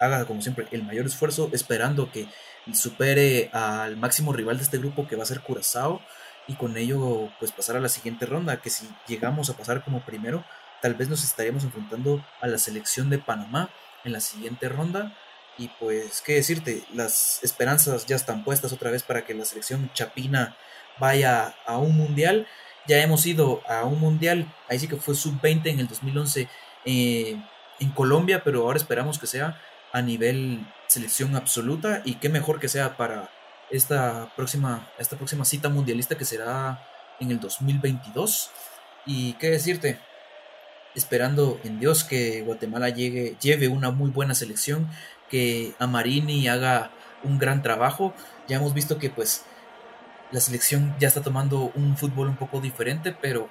haga como siempre el mayor esfuerzo esperando que supere al máximo rival de este grupo que va a ser Curazao y con ello pues pasar a la siguiente ronda que si llegamos a pasar como primero tal vez nos estaríamos enfrentando a la selección de Panamá en la siguiente ronda y pues, ¿qué decirte? Las esperanzas ya están puestas otra vez para que la selección chapina vaya a un mundial. Ya hemos ido a un mundial, ahí sí que fue sub-20 en el 2011 eh, en Colombia, pero ahora esperamos que sea a nivel selección absoluta y qué mejor que sea para esta próxima, esta próxima cita mundialista que será en el 2022. Y qué decirte, esperando en Dios que Guatemala llegue, lleve una muy buena selección que Amarini haga un gran trabajo. Ya hemos visto que pues la selección ya está tomando un fútbol un poco diferente, pero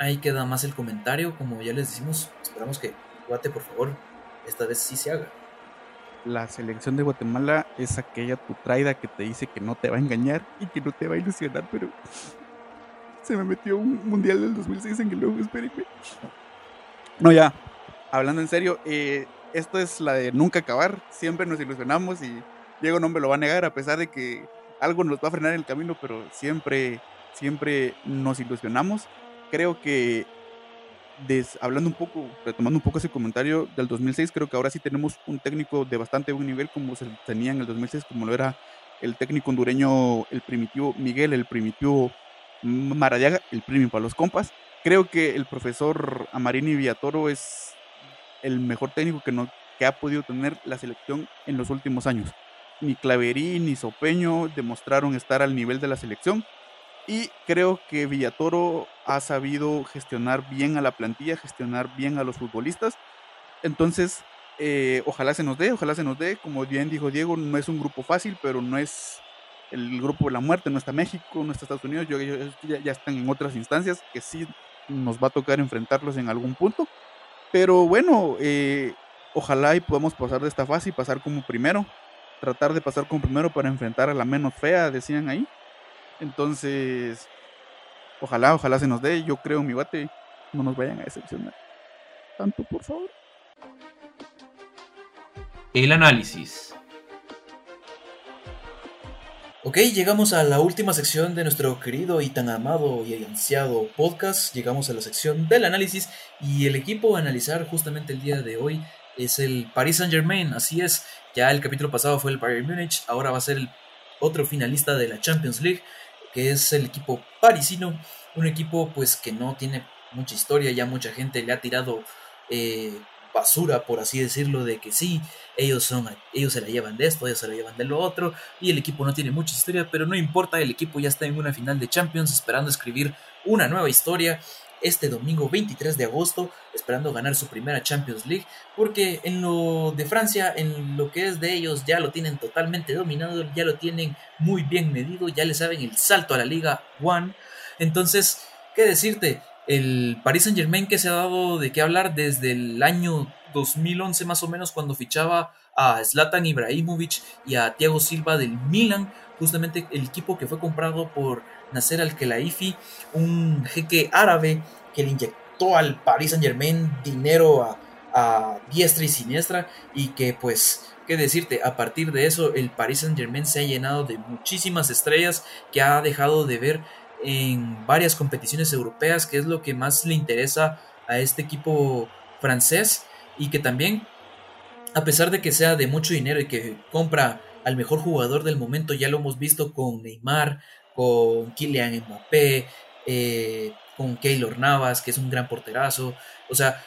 ahí queda más el comentario. Como ya les decimos, esperamos que Guate, por favor, esta vez sí se haga. La selección de Guatemala es aquella tu traida que te dice que no te va a engañar y que no te va a ilusionar, pero se me metió un mundial del 2006 en el ojo, espérenme. No, ya, hablando en serio, eh, esto es la de nunca acabar. Siempre nos ilusionamos y Diego no me lo va a negar, a pesar de que algo nos va a frenar en el camino, pero siempre, siempre nos ilusionamos. Creo que, hablando un poco, retomando un poco ese comentario del 2006, creo que ahora sí tenemos un técnico de bastante buen nivel, como se tenía en el 2006, como lo era el técnico hondureño, el primitivo Miguel, el primitivo Maradiaga, el premio para los compas. Creo que el profesor Amarini Villatoro es el mejor técnico que, no, que ha podido tener la selección en los últimos años. Ni Claverí ni Sopeño demostraron estar al nivel de la selección. Y creo que Villatoro ha sabido gestionar bien a la plantilla, gestionar bien a los futbolistas. Entonces, eh, ojalá se nos dé, ojalá se nos dé. Como bien dijo Diego, no es un grupo fácil, pero no es el grupo de la muerte, no está México, no está Estados Unidos, ya, están en otras instancias que sí nos va a tocar enfrentarlos en algún punto. Pero bueno, eh, ojalá y podamos pasar de esta fase y pasar como primero. Tratar de pasar como primero para enfrentar a la menos fea, decían ahí. Entonces, ojalá, ojalá se nos dé. Yo creo, mi bate, no nos vayan a decepcionar. Tanto, por favor. El análisis. Ok, llegamos a la última sección de nuestro querido y tan amado y ansiado podcast. Llegamos a la sección del análisis y el equipo a analizar justamente el día de hoy es el Paris Saint Germain. Así es, ya el capítulo pasado fue el Bayern Múnich, ahora va a ser el otro finalista de la Champions League, que es el equipo parisino. Un equipo pues que no tiene mucha historia, ya mucha gente le ha tirado eh, basura, por así decirlo, de que sí, ellos son, ellos se la llevan de esto, ellos se la llevan de lo otro, y el equipo no tiene mucha historia, pero no importa, el equipo ya está en una final de Champions, esperando escribir una nueva historia este domingo 23 de agosto, esperando ganar su primera Champions League, porque en lo de Francia, en lo que es de ellos, ya lo tienen totalmente dominado, ya lo tienen muy bien medido, ya le saben el salto a la Liga One. Entonces, ¿qué decirte? El Paris Saint Germain que se ha dado de qué hablar desde el año 2011 más o menos cuando fichaba a Zlatan Ibrahimovic y a Thiago Silva del Milan, justamente el equipo que fue comprado por Nasser Al-Khelaifi, un jeque árabe que le inyectó al Paris Saint Germain dinero a, a diestra y siniestra y que pues qué decirte, a partir de eso el Paris Saint Germain se ha llenado de muchísimas estrellas que ha dejado de ver en varias competiciones europeas, que es lo que más le interesa a este equipo francés y que también, a pesar de que sea de mucho dinero y que compra al mejor jugador del momento, ya lo hemos visto con Neymar, con Kylian Mbappé, eh, con Keylor Navas, que es un gran porterazo, o sea,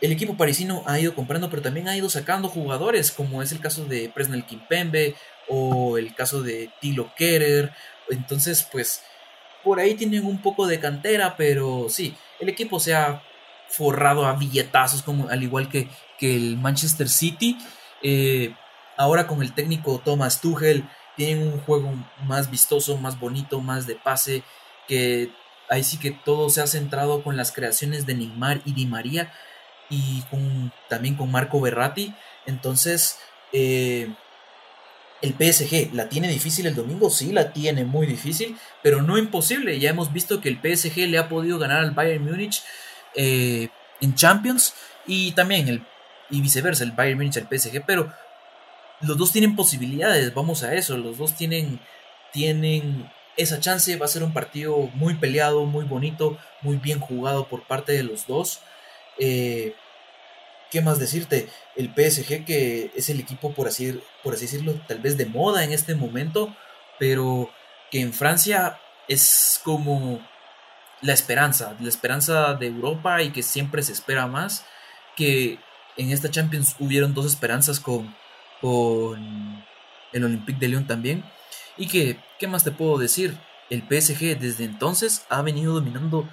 el equipo parisino ha ido comprando, pero también ha ido sacando jugadores, como es el caso de Presnel Kimpembe o el caso de Tilo Kerer. Entonces, pues, por ahí tienen un poco de cantera, pero sí, el equipo se ha forrado a billetazos, como, al igual que, que el Manchester City. Eh, ahora con el técnico Thomas Tuchel tienen un juego más vistoso, más bonito, más de pase, que ahí sí que todo se ha centrado con las creaciones de Neymar y Di María y también con Marco Berratti. Entonces, eh, el PSG la tiene difícil el domingo, sí, la tiene muy difícil, pero no imposible. Ya hemos visto que el PSG le ha podido ganar al Bayern Múnich eh, en Champions y también el y viceversa, el Bayern Múnich al PSG, pero los dos tienen posibilidades, vamos a eso, los dos tienen tienen esa chance, va a ser un partido muy peleado, muy bonito, muy bien jugado por parte de los dos. Eh, ¿Qué más decirte? El PSG que es el equipo, por así, por así decirlo, tal vez de moda en este momento, pero que en Francia es como la esperanza, la esperanza de Europa y que siempre se espera más, que en esta Champions hubieron dos esperanzas con, con el Olympique de Lyon también, y que, ¿qué más te puedo decir? El PSG desde entonces ha venido dominando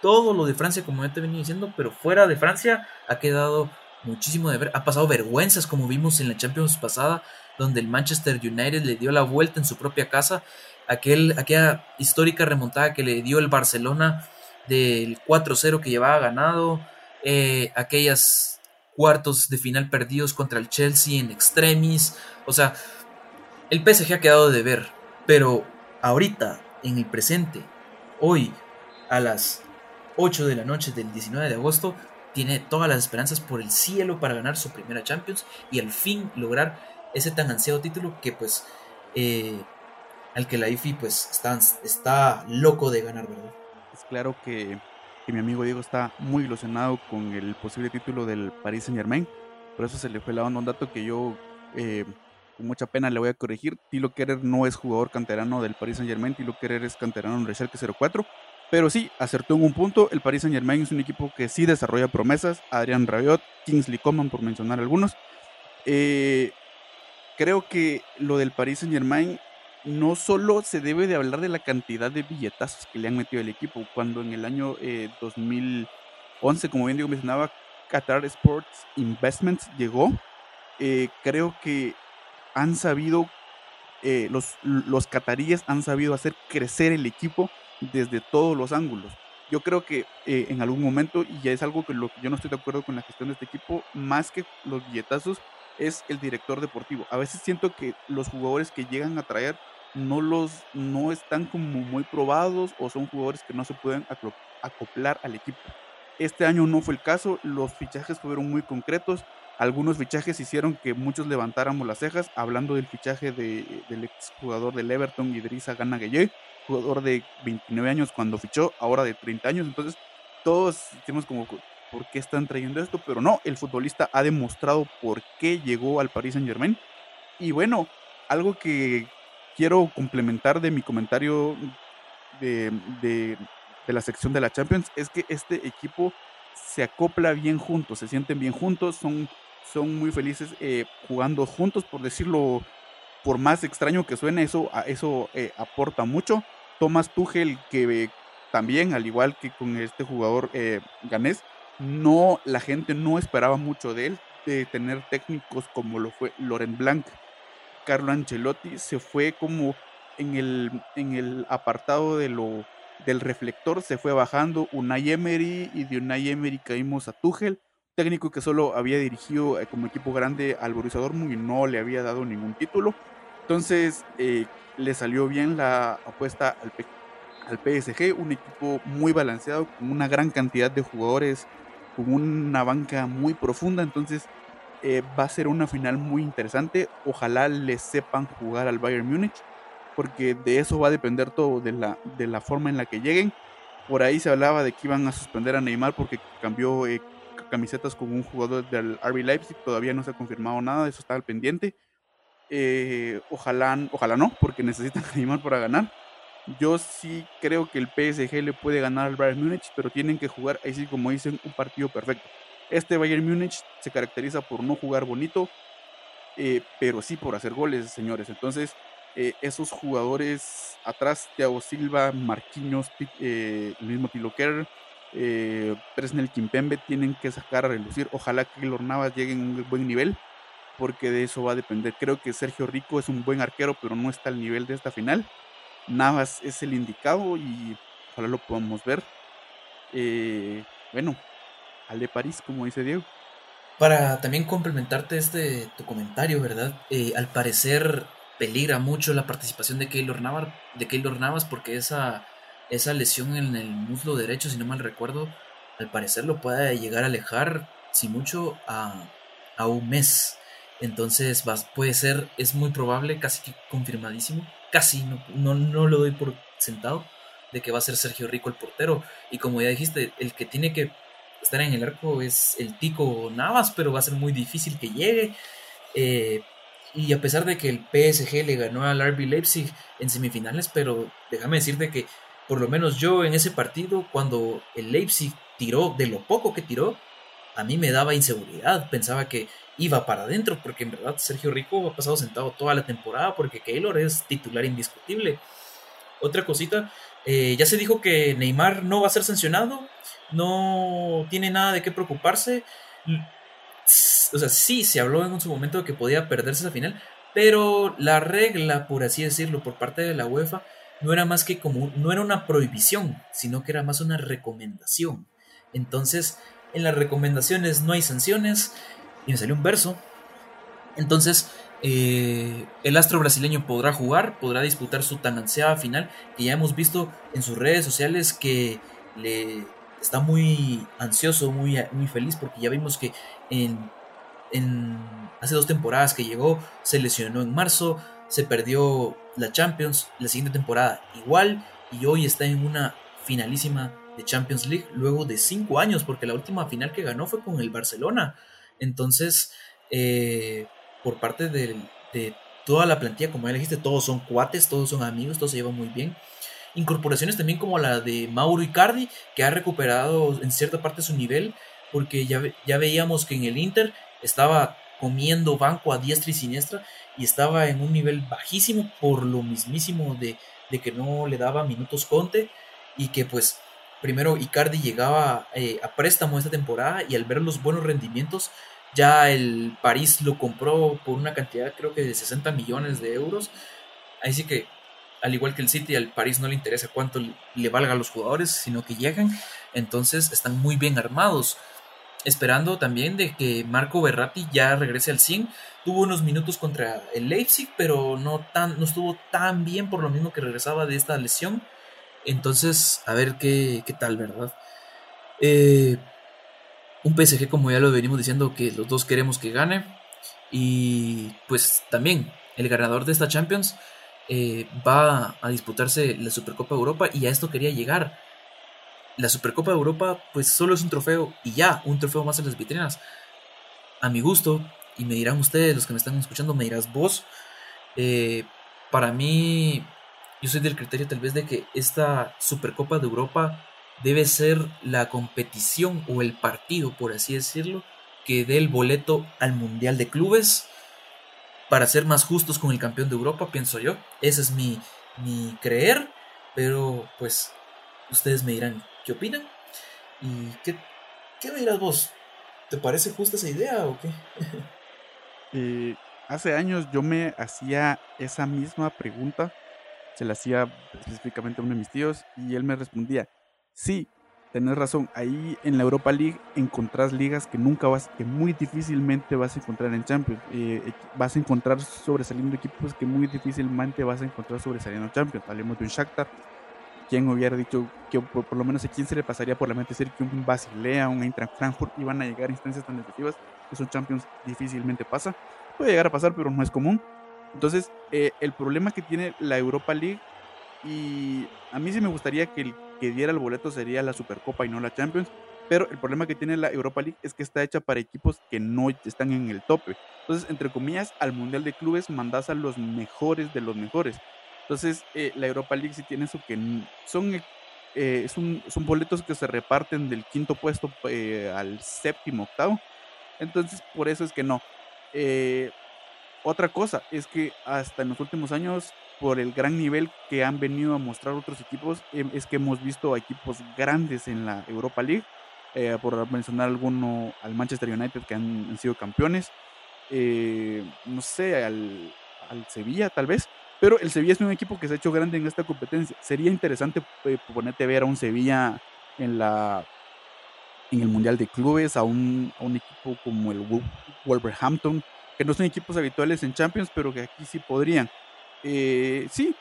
todo lo de Francia, como ya te venía diciendo, pero fuera de Francia ha quedado muchísimo de ver. Ha pasado vergüenzas, como vimos en la Champions pasada, donde el Manchester United le dio la vuelta en su propia casa. Aquel, aquella histórica remontada que le dio el Barcelona del 4-0 que llevaba ganado. Eh, aquellas cuartos de final perdidos contra el Chelsea en extremis. O sea, el PSG ha quedado de ver. Pero ahorita, en el presente, hoy, a las 8 de la noche del 19 de agosto, tiene todas las esperanzas por el cielo para ganar su primera Champions y al fin lograr ese tan ansiado título que pues eh, al que la IFI pues está, está loco de ganar, ¿verdad? Es claro que, mi amigo Diego está muy ilusionado con el posible título del Paris Saint Germain, por eso se le fue la onda un dato que yo eh, con mucha pena le voy a corregir. Tilo Kerer no es jugador canterano del Paris Saint Germain, Tilo Kerer es canterano en Schalke 04. Pero sí, acertó en un punto. El Paris Saint Germain es un equipo que sí desarrolla promesas. Adrián Rabiot, Kingsley Coman, por mencionar algunos. Eh, creo que lo del Paris Saint Germain no solo se debe de hablar de la cantidad de billetazos que le han metido al equipo. Cuando en el año 2011, eh, como bien digo, mencionaba, Qatar Sports Investments llegó. Eh, creo que han sabido, los, los cataríes han sabido hacer crecer el equipo desde todos los ángulos. Yo creo que eh, en algún momento, y ya es algo que yo no estoy de acuerdo con la gestión de este equipo, más que los billetazos, es el director deportivo. A veces siento que los jugadores que llegan a traer no los no están como muy probados o son jugadores que no se pueden acoplar al equipo. Este año no fue el caso, los fichajes fueron muy concretos, algunos fichajes hicieron que muchos levantáramos las cejas, hablando del fichaje de, del exjugador del Everton, Idrissa Gana Gueye, jugador de 29 años cuando fichó, ahora de 30 años. Entonces, todos decimos como, ¿por qué están trayendo esto? Pero no, el futbolista ha demostrado por qué llegó al Paris Saint Germain. Y bueno, algo que quiero complementar de mi comentario de, de, la sección de la Champions es que este equipo se acopla bien juntos, se sienten bien juntos, son, son muy felices eh, jugando juntos, por decirlo, por más extraño que suene, eso, eso eh, aporta mucho. Thomas Tuchel, que también, al igual que con este jugador eh, ganés, no, la gente no esperaba mucho de él, de tener técnicos como lo fue Loren Blanc. Carlo Ancelotti se fue como en el, en el apartado de lo, del reflector, se fue bajando Unai Emery y de Unai Emery caímos a Tuchel, técnico que solo había dirigido eh, como equipo grande al Borussia Dortmund y no le había dado ningún título. Entonces, eh, le salió bien la apuesta al, PSG, un equipo muy balanceado, con una gran cantidad de jugadores, con una banca muy profunda, entonces eh, va a ser una final muy interesante. Ojalá le sepan jugar al Bayern Múnich, porque de eso va a depender todo, de la, de la forma en la que lleguen. Por ahí se hablaba de que iban a suspender a Neymar porque cambió camisetas con un jugador del RB Leipzig, todavía no se ha confirmado nada, eso está al pendiente. Eh, ojalá, ojalá no, porque (laughs) necesitan animar para ganar. Yo sí creo que el PSG le puede ganar al Bayern Múnich, pero tienen que jugar, ahí como dicen, un partido perfecto. Este Bayern Múnich se caracteriza por no jugar bonito, eh, pero sí por hacer goles, señores. Entonces, eh, esos jugadores atrás, Thiago Silva, Marquinhos, el mismo Tilo Kerr, Presnel Kimpembe, tienen que sacar a relucir. Ojalá que los Navas lleguen a un buen nivel porque de eso va a depender. Creo que Sergio Rico es un buen arquero, pero no está al nivel de esta final. Navas es el indicado y ojalá lo podamos ver. Eh, bueno, al de París, como dice Diego. Para también complementarte este tu comentario, ¿verdad? Eh, al parecer peligra mucho la participación de Keylor Navas, de Keylor Navas porque esa, esa lesión en el muslo derecho, si no mal recuerdo, al parecer lo puede llegar a alejar, si mucho, a, a un mes. Entonces puede ser, es muy probable, casi que confirmadísimo, casi, no, no, lo doy por sentado, de que va a ser Sergio Rico el portero. Y como ya dijiste, el que tiene que estar en el arco es el Tico Navas, pero va a ser muy difícil que llegue. Eh, y a pesar de que el PSG le ganó al RB Leipzig en semifinales, pero déjame decirte que por lo menos yo en ese partido, cuando el Leipzig tiró de lo poco que tiró, a mí me daba inseguridad. Pensaba que iba para adentro, porque en verdad Sergio Rico ha pasado sentado toda la temporada, porque Keylor es titular indiscutible. Otra cosita, eh, ya se dijo que Neymar no va a ser sancionado, no tiene nada de qué preocuparse. O sea, sí, se habló en su momento de que podía perderse esa final, pero la regla, por así decirlo, por parte de la UEFA, no era más que como, no era una prohibición, sino que era más una recomendación. Entonces, en las recomendaciones no hay sanciones, y me salió un verso. Entonces, eh, el astro brasileño podrá jugar, podrá disputar su tan ansiada final, que ya hemos visto en sus redes sociales que le está muy ansioso, muy, muy feliz, porque ya vimos que en, hace dos temporadas que llegó, se lesionó en marzo, se perdió la Champions, la siguiente temporada igual, y hoy está en una finalísima de Champions League luego de cinco años, porque la última final que ganó fue con el Barcelona. Entonces, eh, por parte de, toda la plantilla, como ya dijiste, todos son cuates, todos son amigos, todos se llevan muy bien. Incorporaciones también como la de Mauro Icardi, que ha recuperado en cierta parte su nivel, porque ya, ya veíamos que en el Inter estaba comiendo banco a diestra y siniestra y estaba en un nivel bajísimo por lo mismísimo de, de que no le daba minutos Conte y que pues primero Icardi llegaba eh, a préstamo esta temporada y al ver los buenos rendimientos ya el París lo compró por una cantidad creo que de 60 millones de euros. Así que al igual que el City, al París no le interesa cuánto le valga a los jugadores, sino que llegan. Entonces están muy bien armados. Esperando también de que Marco Berratti ya regrese al 100. Tuvo unos minutos contra el Leipzig, pero no, tan, no estuvo tan bien por lo mismo que regresaba de esta lesión. Entonces, a ver qué, qué tal, ¿verdad? Eh, un PSG, como ya lo venimos diciendo, que los dos queremos que gane. Y pues también el ganador de esta Champions eh, va a disputarse la Supercopa Europa y a esto quería llegar. La Supercopa de Europa pues solo es un trofeo y ya, un trofeo más en las vitrinas. A mi gusto, y me dirán ustedes, los que me están escuchando, me dirás vos, eh, para mí yo soy del criterio tal vez de que esta Supercopa de Europa debe ser la competición o el partido, por así decirlo, que dé el boleto al Mundial de Clubes para ser más justos con el campeón de Europa, pienso yo. Ese es mi, mi creer, pero pues ustedes me dirán qué opinan y qué, dirás vos. ¿Te parece justa esa idea o qué? (laughs) Eh, hace años yo me hacía esa misma pregunta se la hacía específicamente a uno de mis tíos y él me respondía, sí, tenés razón, ahí en la Europa League encontrás ligas que nunca vas, que muy difícilmente vas a encontrar en Champions, eh, vas a encontrar sobresaliendo equipos que muy difícilmente vas a encontrar sobresaliendo en Champions, hablemos de un Shakhtar, quien hubiera dicho que por, lo menos a quién se le pasaría por la mente decir que un Basilea, un Eintracht Frankfurt iban a llegar a instancias tan decisivas, eso en Champions difícilmente pasa, puede llegar a pasar pero no es común, entonces, eh, el problema que tiene la Europa League, y a mí sí me gustaría que el que diera el boleto sería la Supercopa y no la Champions, pero el problema que tiene la Europa League es que está hecha para equipos que no están en el tope. Entonces, entre comillas, al Mundial de Clubes mandas a los mejores de los mejores. Entonces, eh, la Europa League sí tiene eso que son, eh, son, son, boletos que se reparten del quinto puesto al séptimo, octavo. Entonces, por eso es que no. Otra cosa es que hasta en los últimos años, por el gran nivel que han venido a mostrar otros equipos, em, es que hemos visto equipos grandes en la Europa League. Eh, por mencionar alguno, al Manchester United que han, sido campeones. Eh, no sé, al, Sevilla tal vez. Pero el Sevilla es un equipo que se ha hecho grande en esta competencia. Sería interesante eh, ponerte a ver a un Sevilla en la en el Mundial de Clubes, a un, a un equipo como el Wolverhampton, que no son equipos habituales en Champions, pero que aquí sí podrían. Eh, sí,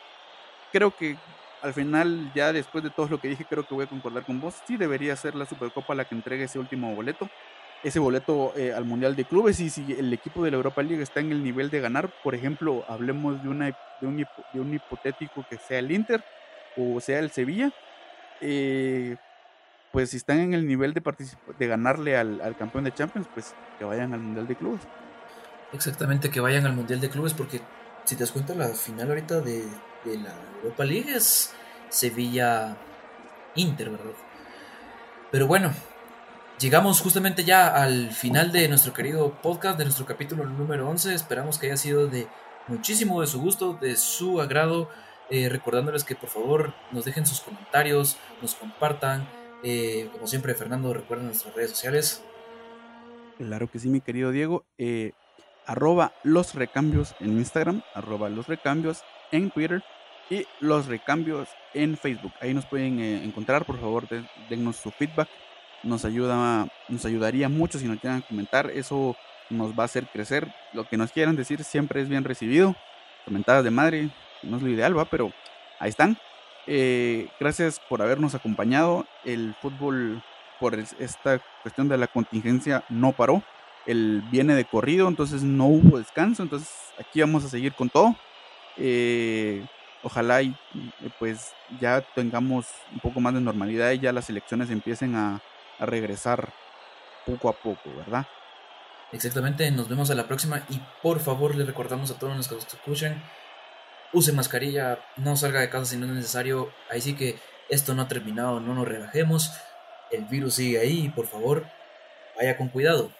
creo que al final, ya después de todo lo que dije, creo que voy a concordar con vos. Sí debería ser la Supercopa la que entregue ese último boleto. Ese boleto eh, al Mundial de Clubes. Y si el equipo de la Europa League está en el nivel de ganar, por ejemplo, hablemos de, de, un, de un hipotético que sea el Inter o sea el Sevilla. Eh, pues si están en el nivel de, de ganarle al, al campeón de Champions, pues que vayan al Mundial de Clubes. Exactamente, que vayan al Mundial de Clubes, porque si te das cuenta, la final ahorita de, la Europa League es Sevilla-Inter, ¿verdad? Pero bueno, llegamos justamente ya al final de nuestro querido podcast, de nuestro capítulo número 11. Esperamos que haya sido de muchísimo de su gusto, de su agrado. Eh, recordándoles que por favor nos dejen sus comentarios, nos compartan. Eh, como siempre, Fernando, recuerden nuestras redes sociales. Claro que sí, mi querido Diego. Eh, arroba los recambios en Instagram, arroba los recambios en Twitter y los recambios en Facebook. Ahí nos pueden eh, encontrar, por favor, dennos su feedback. Nos ayuda, nos ayudaría mucho si nos quieran comentar. Eso nos va a hacer crecer. Lo que nos quieran decir siempre es bien recibido. Comentadas de madre, no es lo ideal, va, pero ahí están. Eh, gracias por habernos acompañado. El fútbol, por esta cuestión de la contingencia, no paró él viene de corrido, entonces no hubo descanso, entonces aquí vamos a seguir con todo. Eh, ojalá y pues ya tengamos un poco más de normalidad y ya las elecciones empiecen a, regresar poco a poco, ¿verdad? Exactamente, nos vemos a la próxima y por favor le recordamos a todos los que nos escuchen, use mascarilla, no salga de casa si no es necesario, ahí sí que esto no ha terminado, no nos relajemos, el virus sigue ahí y por favor vaya con cuidado.